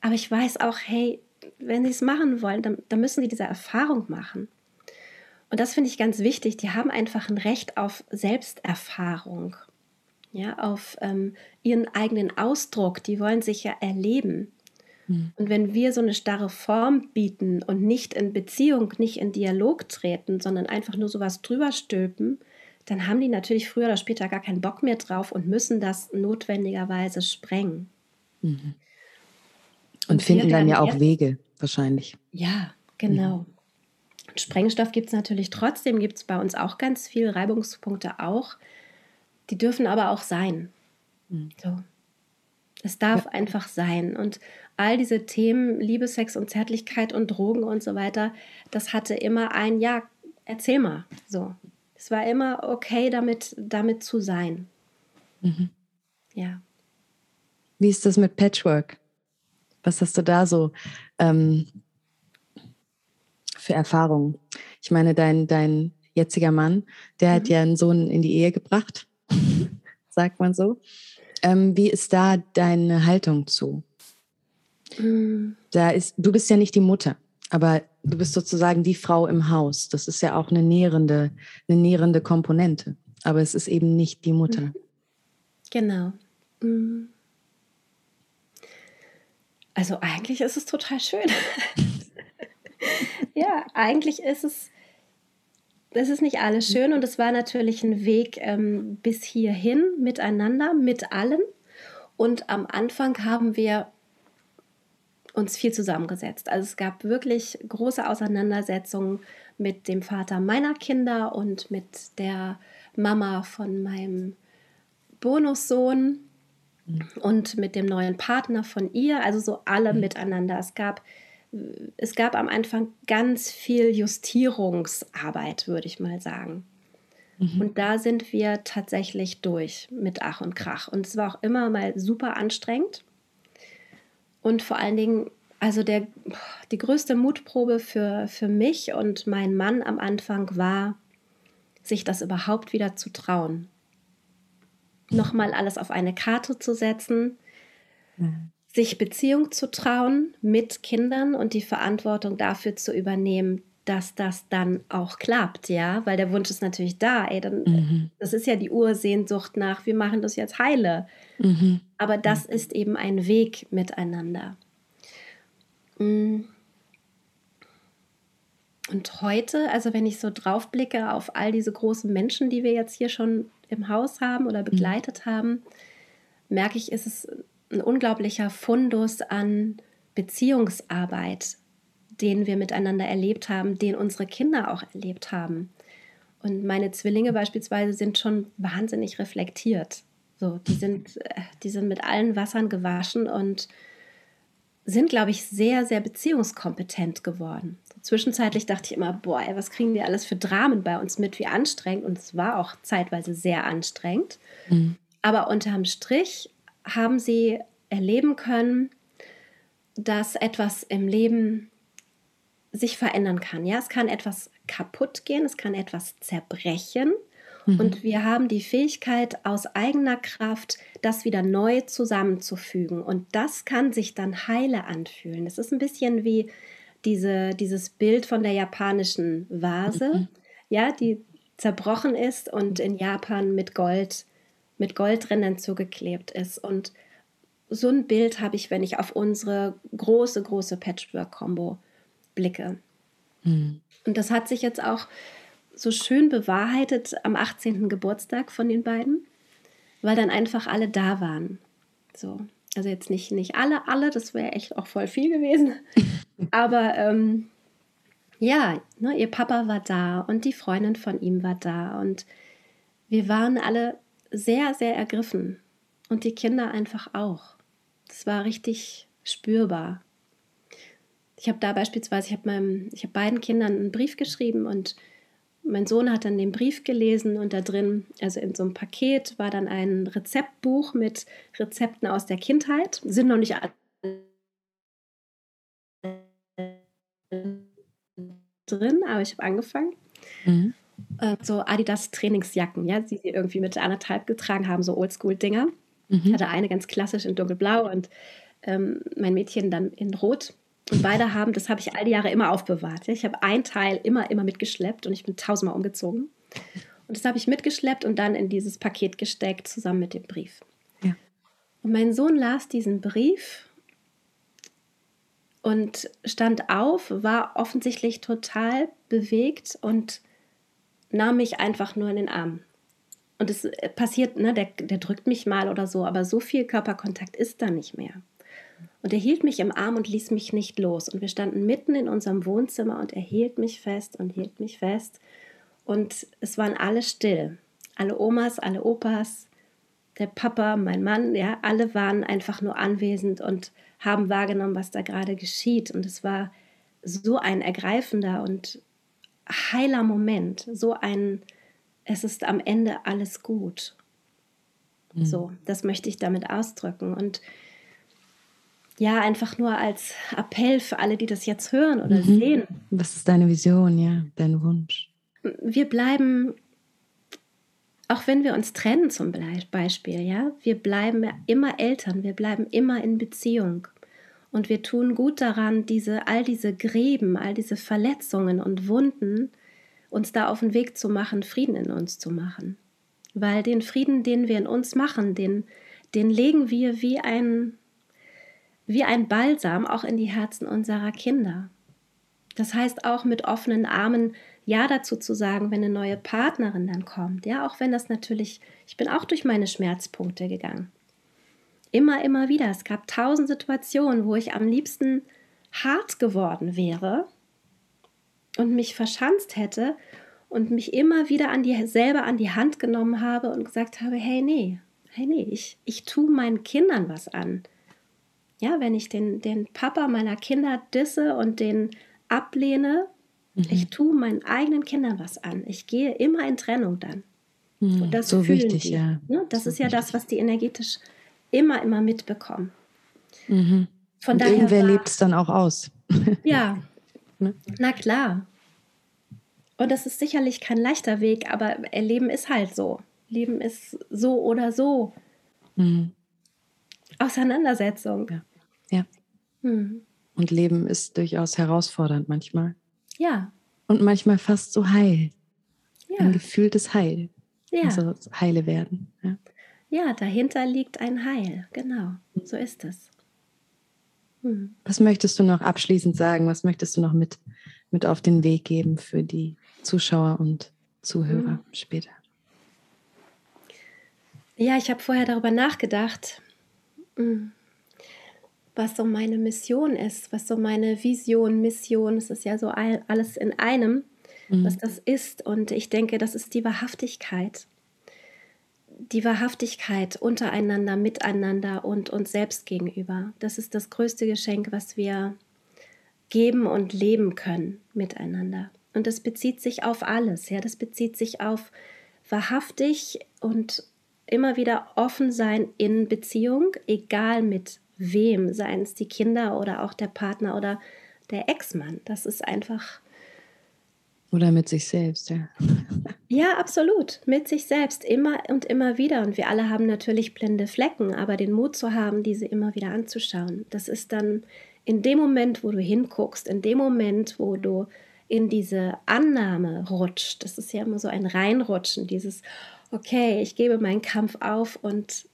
[SPEAKER 2] Aber ich weiß auch, hey, wenn sie es machen wollen, dann, dann müssen sie diese Erfahrung machen. Und das finde ich ganz wichtig. Die haben einfach ein Recht auf Selbsterfahrung, ja, auf ähm, ihren eigenen Ausdruck. Die wollen sich ja erleben. Hm. Und wenn wir so eine starre Form bieten und nicht in Beziehung, nicht in Dialog treten, sondern einfach nur sowas drüber stülpen, dann haben die natürlich früher oder später gar keinen Bock mehr drauf und müssen das notwendigerweise sprengen. Mhm.
[SPEAKER 1] Und, und finden dann ja auch Wege, wahrscheinlich.
[SPEAKER 2] Ja, genau. Mhm. Sprengstoff gibt es natürlich trotzdem, gibt es bei uns auch ganz viel, Reibungspunkte auch. Die dürfen aber auch sein. Mhm. So. Es darf ja. einfach sein. Und all diese Themen, Liebe, Sex und Zärtlichkeit und Drogen und so weiter, das hatte immer ein, ja, erzähl mal. So. Es war immer okay, damit, damit zu sein. Mhm. Ja.
[SPEAKER 1] Wie ist das mit Patchwork? Was hast du da so ähm, für Erfahrungen? Ich meine, dein, dein jetziger Mann, der mhm. hat ja einen Sohn in die Ehe gebracht, sagt man so. Ähm, wie ist da deine Haltung zu? Mhm. Da ist, du bist ja nicht die Mutter, aber du bist sozusagen die Frau im Haus. Das ist ja auch eine nährende, eine nährende Komponente. Aber es ist eben nicht die Mutter. Mhm.
[SPEAKER 2] Genau. Mhm. Also eigentlich ist es total schön. ja, eigentlich ist es, es ist nicht alles schön und es war natürlich ein Weg ähm, bis hierhin miteinander, mit allen. Und am Anfang haben wir uns viel zusammengesetzt. Also es gab wirklich große Auseinandersetzungen mit dem Vater meiner Kinder und mit der Mama von meinem Bonussohn und mit dem neuen Partner von ihr, also so alle mhm. miteinander. Es gab, es gab am Anfang ganz viel Justierungsarbeit, würde ich mal sagen. Mhm. Und da sind wir tatsächlich durch mit Ach und Krach. Und es war auch immer mal super anstrengend. Und vor allen Dingen, also der, die größte Mutprobe für, für mich und meinen Mann am Anfang war, sich das überhaupt wieder zu trauen nochmal alles auf eine Karte zu setzen, mhm. Sich Beziehung zu trauen mit Kindern und die Verantwortung dafür zu übernehmen, dass das dann auch klappt, ja, weil der Wunsch ist natürlich da, ey, dann, mhm. das ist ja die Ursehnsucht nach, wir machen das jetzt heile. Mhm. Aber das mhm. ist eben ein Weg miteinander. Mm. Und heute, also wenn ich so drauf blicke auf all diese großen Menschen, die wir jetzt hier schon im Haus haben oder mhm. begleitet haben, merke ich, ist es ein unglaublicher Fundus an Beziehungsarbeit, den wir miteinander erlebt haben, den unsere Kinder auch erlebt haben. Und meine Zwillinge beispielsweise sind schon wahnsinnig reflektiert. So, die sind, äh, die sind mit allen Wassern gewaschen und sind, glaube ich, sehr, sehr beziehungskompetent geworden. So, zwischenzeitlich dachte ich immer, boah, ey, was kriegen die alles für Dramen bei uns mit, wie anstrengend. Und es war auch zeitweise sehr anstrengend. Mhm. Aber unterm Strich haben sie erleben können, dass etwas im Leben sich verändern kann. Ja, es kann etwas kaputt gehen, es kann etwas zerbrechen Mhm. Und wir haben die Fähigkeit, aus eigener Kraft das wieder neu zusammenzufügen. Und das kann sich dann heile anfühlen. Das ist ein bisschen wie diese, dieses Bild von der japanischen Vase, mhm. ja, die zerbrochen ist und in Japan mit Gold, mit Goldrändern zugeklebt ist. Und so ein Bild habe ich, wenn ich auf unsere große, große Patchwork-Kombo blicke. Mhm. Und das hat sich jetzt auch so schön bewahrheitet am 18. Geburtstag von den beiden, weil dann einfach alle da waren. So. Also jetzt nicht, nicht alle, alle, das wäre echt auch voll viel gewesen. Aber ähm, ja, ne, ihr Papa war da und die Freundin von ihm war da und wir waren alle sehr, sehr ergriffen und die Kinder einfach auch. Das war richtig spürbar. Ich habe da beispielsweise, ich habe meinem, beiden Kindern einen Brief geschrieben und mein Sohn hat dann den Brief gelesen und da drin, also in so einem Paket, war dann ein Rezeptbuch mit Rezepten aus der Kindheit. Sind noch nicht drin, aber ich habe angefangen. Mhm. Äh, so Adidas Trainingsjacken, ja, die sie irgendwie mit anderthalb getragen haben, so Oldschool-Dinger. Mhm. Ich hatte eine ganz klassisch in dunkelblau und ähm, mein Mädchen dann in rot. Und beide haben, das habe ich all die Jahre immer aufbewahrt. Ich habe ein Teil immer, immer mitgeschleppt und ich bin tausendmal umgezogen. Und das habe ich mitgeschleppt und dann in dieses Paket gesteckt, zusammen mit dem Brief. Ja. Und mein Sohn las diesen Brief und stand auf, war offensichtlich total bewegt und nahm mich einfach nur in den Arm. Und es passiert, ne, der, der drückt mich mal oder so, aber so viel Körperkontakt ist da nicht mehr. Und er hielt mich im Arm und ließ mich nicht los. Und wir standen mitten in unserem Wohnzimmer und er hielt mich fest und hielt mich fest. Und es waren alle still. Alle Omas, alle Opas, der Papa, mein Mann, ja, alle waren einfach nur anwesend und haben wahrgenommen, was da gerade geschieht. Und es war so ein ergreifender und heiler Moment, so ein, es ist am Ende alles gut. Mhm. So, das möchte ich damit ausdrücken. Und ja, einfach nur als Appell für alle, die das jetzt hören oder mhm. sehen.
[SPEAKER 1] Was ist deine Vision, ja, dein Wunsch?
[SPEAKER 2] Wir bleiben, auch wenn wir uns trennen zum Beispiel, ja, wir bleiben immer Eltern, wir bleiben immer in Beziehung. Und wir tun gut daran, diese, all diese Gräben, all diese Verletzungen und Wunden, uns da auf den Weg zu machen, Frieden in uns zu machen. Weil den Frieden, den wir in uns machen, den, den legen wir wie ein, wie ein Balsam auch in die Herzen unserer Kinder. Das heißt auch mit offenen Armen Ja dazu zu sagen, wenn eine neue Partnerin dann kommt. Ja, auch wenn das natürlich, ich bin auch durch meine Schmerzpunkte gegangen. Immer, immer wieder. Es gab tausend Situationen, wo ich am liebsten hart geworden wäre und mich verschanzt hätte und mich immer wieder an die, selber an die Hand genommen habe und gesagt habe, hey, nee, hey, nee, ich, ich tue meinen Kindern was an. Ja, wenn ich den, den Papa meiner Kinder disse und den ablehne, mhm. ich tue meinen eigenen Kindern was an. Ich gehe immer in Trennung dann.
[SPEAKER 1] Mhm, und das so wichtig, die. ja.
[SPEAKER 2] Ne? Das so ist ja wichtig. das, was die energetisch immer, immer mitbekommen.
[SPEAKER 1] Mhm. Von und daher irgendwer lebt es dann auch aus.
[SPEAKER 2] Ja, ne? na klar. Und das ist sicherlich kein leichter Weg, aber Leben ist halt so. Leben ist so oder so. Mhm. Auseinandersetzung.
[SPEAKER 1] Ja. ja. Mhm. Und Leben ist durchaus herausfordernd manchmal.
[SPEAKER 2] Ja.
[SPEAKER 1] Und manchmal fast so heil. Ja. Ein gefühltes Heil. Ja. Also heile werden. Ja.
[SPEAKER 2] Ja, dahinter liegt ein Heil. Genau. So ist es.
[SPEAKER 1] Mhm. Was möchtest du noch abschließend sagen? Was möchtest du noch mit, mit auf den Weg geben für die Zuschauer und Zuhörer mhm. später?
[SPEAKER 2] Ja, ich habe vorher darüber nachgedacht, hm, was so meine Mission ist, was so meine Vision, Mission, es ist ja so alles in einem, mhm. was das ist. Und ich denke, das ist die Wahrhaftigkeit. Die Wahrhaftigkeit untereinander, miteinander und uns selbst gegenüber. Das ist das größte Geschenk, was wir geben und leben können miteinander. Und das bezieht sich auf alles. Ja, das bezieht sich auf wahrhaftig und immer wieder offen sein in Beziehung, egal mit wem, seien es die Kinder oder auch der Partner oder der Ex-Mann. Das ist einfach.
[SPEAKER 1] Oder mit sich selbst, ja.
[SPEAKER 2] Ja, absolut. Mit sich selbst, immer und immer wieder. Und wir alle haben natürlich blinde Flecken, aber den Mut zu haben, diese immer wieder anzuschauen, das ist dann in dem Moment, wo du hinguckst, in dem Moment, wo du in diese Annahme rutscht. Das ist ja immer so ein Reinrutschen, dieses, okay, ich gebe meinen Kampf auf und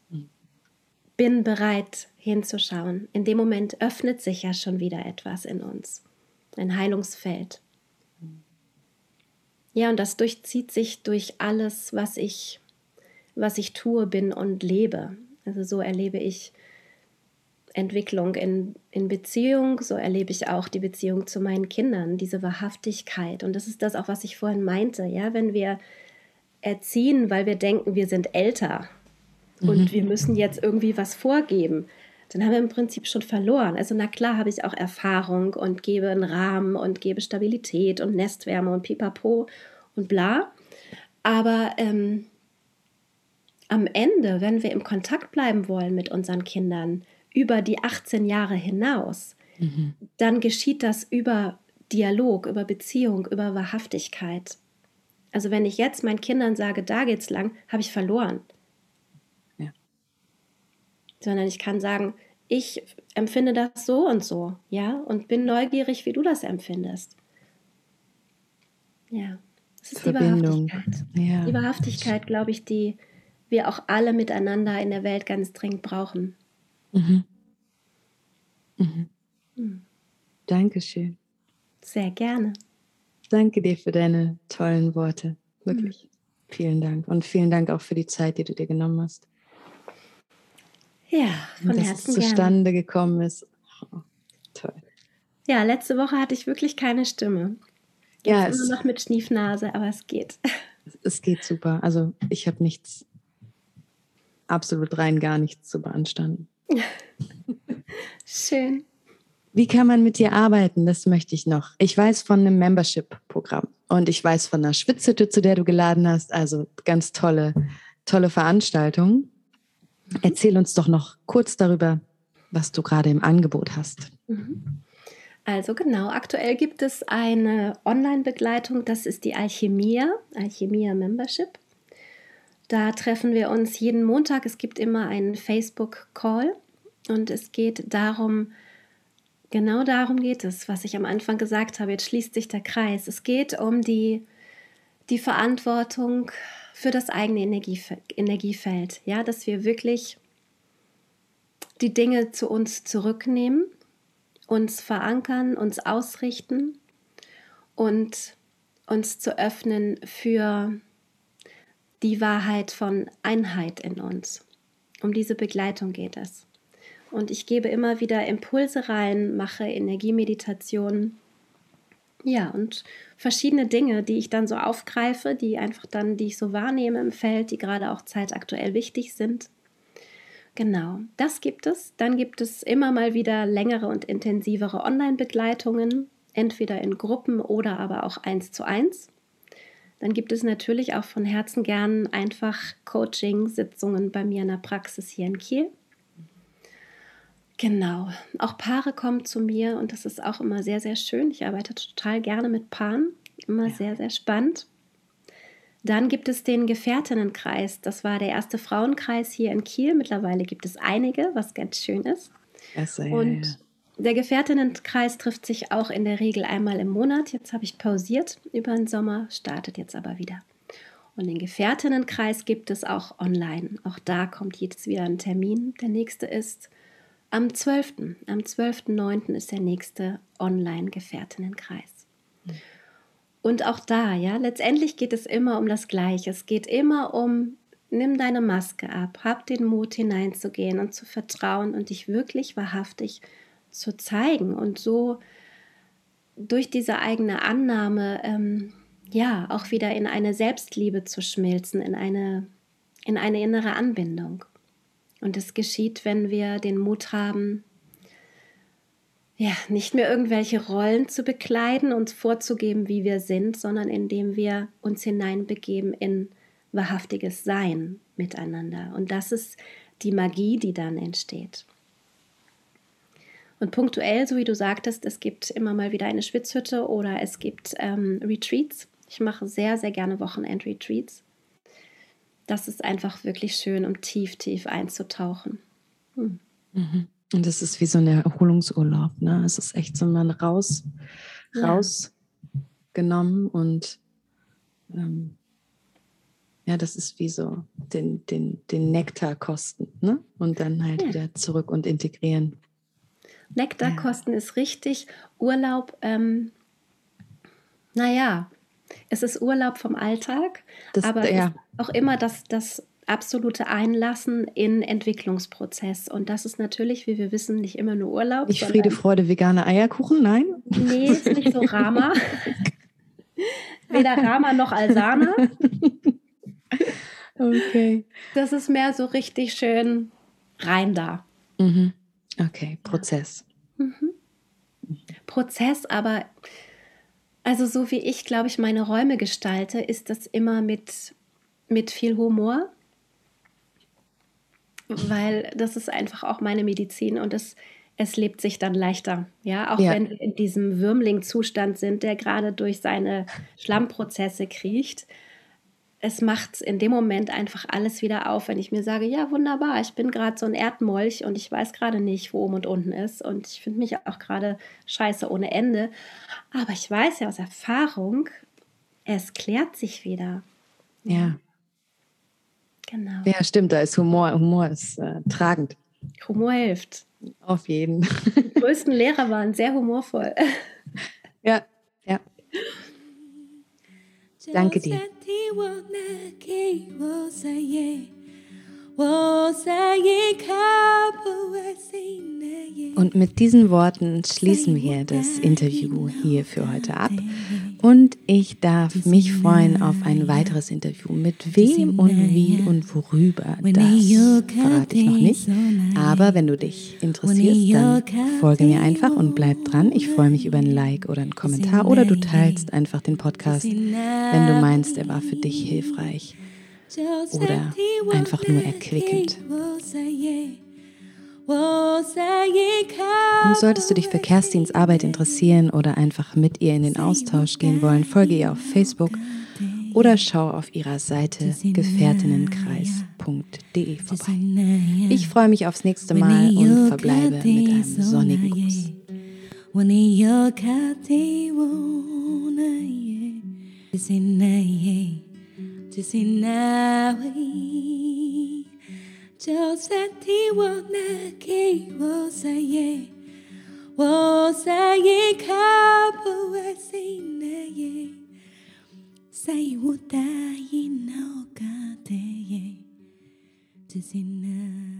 [SPEAKER 2] bin bereit hinzuschauen. In dem Moment öffnet sich ja schon wieder etwas in uns, ein Heilungsfeld. Ja, und das durchzieht sich durch alles, was ich, was ich tue, bin und lebe. Also so erlebe ich Entwicklung in, in Beziehung, so erlebe ich auch die Beziehung zu meinen Kindern, diese Wahrhaftigkeit. Und das ist das auch, was ich vorhin meinte, ja, wenn wir erziehen, weil wir denken, wir sind älter mhm. und wir müssen jetzt irgendwie was vorgeben, dann haben wir im Prinzip schon verloren. Also na klar habe ich auch Erfahrung und gebe einen Rahmen und gebe Stabilität und Nestwärme und pipapo und bla. Aber ähm, am Ende, wenn wir im Kontakt bleiben wollen mit unseren Kindern, über die 18 Jahre hinaus, mhm. dann geschieht das über Dialog, über Beziehung, über Wahrhaftigkeit. Also wenn ich jetzt meinen Kindern sage, da geht's lang, habe ich verloren. Sondern ich kann sagen, ich empfinde das so und so, ja, und bin neugierig, wie du das empfindest. Ja, das ist Verbindung. die Wahrhaftigkeit. Ja. Die Wahrhaftigkeit, glaube ich, die wir auch alle miteinander in der Welt ganz dringend brauchen. Mhm.
[SPEAKER 1] Mhm. Mhm. Dankeschön.
[SPEAKER 2] Sehr gerne.
[SPEAKER 1] Danke dir für deine tollen Worte. Wirklich. Mhm. Vielen Dank. Und vielen Dank auch für die Zeit, die du dir genommen hast.
[SPEAKER 2] Ja, von
[SPEAKER 1] dass
[SPEAKER 2] Herzen
[SPEAKER 1] es zustande gerne. gekommen ist. Oh, toll.
[SPEAKER 2] Ja, letzte Woche hatte ich wirklich keine Stimme. Jetzt ja, immer noch mit Schniefnase, aber es geht.
[SPEAKER 1] Es geht super. Also ich habe nichts, absolut rein gar nichts zu beanstanden.
[SPEAKER 2] Schön.
[SPEAKER 1] Wie kann man mit dir arbeiten? Das möchte ich noch. Ich weiß von einem Membership-Programm und ich weiß von einer Schwitzhütte, zu der du geladen hast. Also ganz tolle, tolle Veranstaltung. Erzähl uns doch noch kurz darüber, was du gerade im Angebot hast.
[SPEAKER 2] Mhm. Also genau, aktuell gibt es eine Online-Begleitung, das ist die Alchemia, Alchemia Membership. Da treffen wir uns jeden Montag. Es gibt immer einen Facebook-Call und es geht darum, genau darum geht es, was ich am Anfang gesagt habe. Jetzt schließt sich der Kreis. Es geht um die, die Verantwortung für das eigene Energiefeld. Ja, dass wir wirklich die Dinge zu uns zurücknehmen uns verankern, uns ausrichten und uns zu öffnen für die Wahrheit von Einheit in uns. Um diese Begleitung geht es. Und ich gebe immer wieder Impulse rein, mache Energiemeditationen. Ja, und verschiedene Dinge, die ich dann so aufgreife, die einfach dann, die ich so wahrnehme im Feld, die gerade auch zeitaktuell wichtig sind. Genau, das gibt es. Dann gibt es immer mal wieder längere und intensivere Online-Begleitungen, entweder in Gruppen oder aber auch eins zu eins. Dann gibt es natürlich auch von Herzen gern einfach Coaching-Sitzungen bei mir in der Praxis hier in Kiel. Genau, auch Paare kommen zu mir und das ist auch immer sehr, sehr schön. Ich arbeite total gerne mit Paaren, immer ja. sehr, sehr spannend. Dann gibt es den Gefährtinnenkreis. Das war der erste Frauenkreis hier in Kiel. Mittlerweile gibt es einige, was ganz schön ist.
[SPEAKER 1] Also, ja,
[SPEAKER 2] und
[SPEAKER 1] ja.
[SPEAKER 2] der Gefährtinnenkreis trifft sich auch in der Regel einmal im Monat. Jetzt habe ich pausiert über den Sommer, startet jetzt aber wieder. Und den Gefährtinnenkreis gibt es auch online. Auch da kommt jetzt wieder ein Termin. Der nächste ist am 12. Am 12.09. ist der nächste Online-Gefährtinnenkreis. Mhm. Und auch da, ja, letztendlich geht es immer um das Gleiche. Es geht immer um, nimm deine Maske ab, hab den Mut hineinzugehen und zu vertrauen und dich wirklich wahrhaftig zu zeigen und so durch diese eigene Annahme, ähm, ja, auch wieder in eine Selbstliebe zu schmilzen, in eine, in eine innere Anbindung. Und es geschieht, wenn wir den Mut haben, ja, nicht mehr irgendwelche Rollen zu bekleiden, und vorzugeben, wie wir sind, sondern indem wir uns hineinbegeben in wahrhaftiges Sein miteinander. Und das ist die Magie, die dann entsteht. Und punktuell, so wie du sagtest, es gibt immer mal wieder eine Schwitzhütte oder es gibt ähm, Retreats. Ich mache sehr, sehr gerne Wochenend-Retreats. Das ist einfach wirklich schön, um tief, tief einzutauchen. Hm.
[SPEAKER 1] Mhm. Und das ist wie so ein Erholungsurlaub. Ne? Es ist echt so, man raus, ja. rausgenommen und ähm, ja, das ist wie so den, den, den Nektar kosten ne? und dann halt ja. wieder zurück und integrieren.
[SPEAKER 2] Nektar ja. ist richtig. Urlaub, ähm, naja, es ist Urlaub vom Alltag, das, aber ja. auch immer das, das absolute Einlassen in Entwicklungsprozess. Und das ist natürlich, wie wir wissen, nicht immer nur Urlaub.
[SPEAKER 1] Nicht Friede, Freude, vegane Eierkuchen, nein?
[SPEAKER 2] Nee, ist nicht so Rama. Weder Rama noch Alsana.
[SPEAKER 1] Okay.
[SPEAKER 2] Das ist mehr so richtig schön rein da.
[SPEAKER 1] Mhm. Okay, Prozess.
[SPEAKER 2] Mhm. Prozess, aber also so wie ich, glaube ich, meine Räume gestalte, ist das immer mit, mit viel Humor weil das ist einfach auch meine Medizin und es, es lebt sich dann leichter. Ja, auch ja. wenn wir in diesem Würmling-Zustand sind, der gerade durch seine Schlammprozesse kriecht. Es macht in dem Moment einfach alles wieder auf, wenn ich mir sage, ja, wunderbar, ich bin gerade so ein Erdmolch und ich weiß gerade nicht, wo oben und unten ist und ich finde mich auch gerade scheiße ohne Ende. Aber ich weiß ja aus Erfahrung, es klärt sich wieder.
[SPEAKER 1] Ja.
[SPEAKER 2] Genau.
[SPEAKER 1] Ja, stimmt, da ist Humor. Humor ist äh, tragend.
[SPEAKER 2] Humor hilft.
[SPEAKER 1] Auf jeden.
[SPEAKER 2] Die größten Lehrer waren sehr humorvoll.
[SPEAKER 1] Ja, ja. Danke dir. Und mit diesen Worten schließen wir das Interview hier für heute ab. Und ich darf mich freuen auf ein weiteres Interview. Mit wem und wie und worüber, das verrate ich noch nicht. Aber wenn du dich interessierst, dann folge mir einfach und bleib dran. Ich freue mich über ein Like oder einen Kommentar oder du teilst einfach den Podcast, wenn du meinst, er war für dich hilfreich.
[SPEAKER 3] oder einfach nur erquickend. Und solltest du dich für Kerstins Arbeit interessieren oder einfach mit ihr in den Austausch gehen wollen, folge ihr auf Facebook oder schau auf ihrer Seite gefährtinnenkreis.de vorbei. Ich freue mich aufs nächste Mal und verbleibe mit einem sonnigen Gruß. 就算天荒地老我再也，再也靠不回心，再也无答应那的，只那。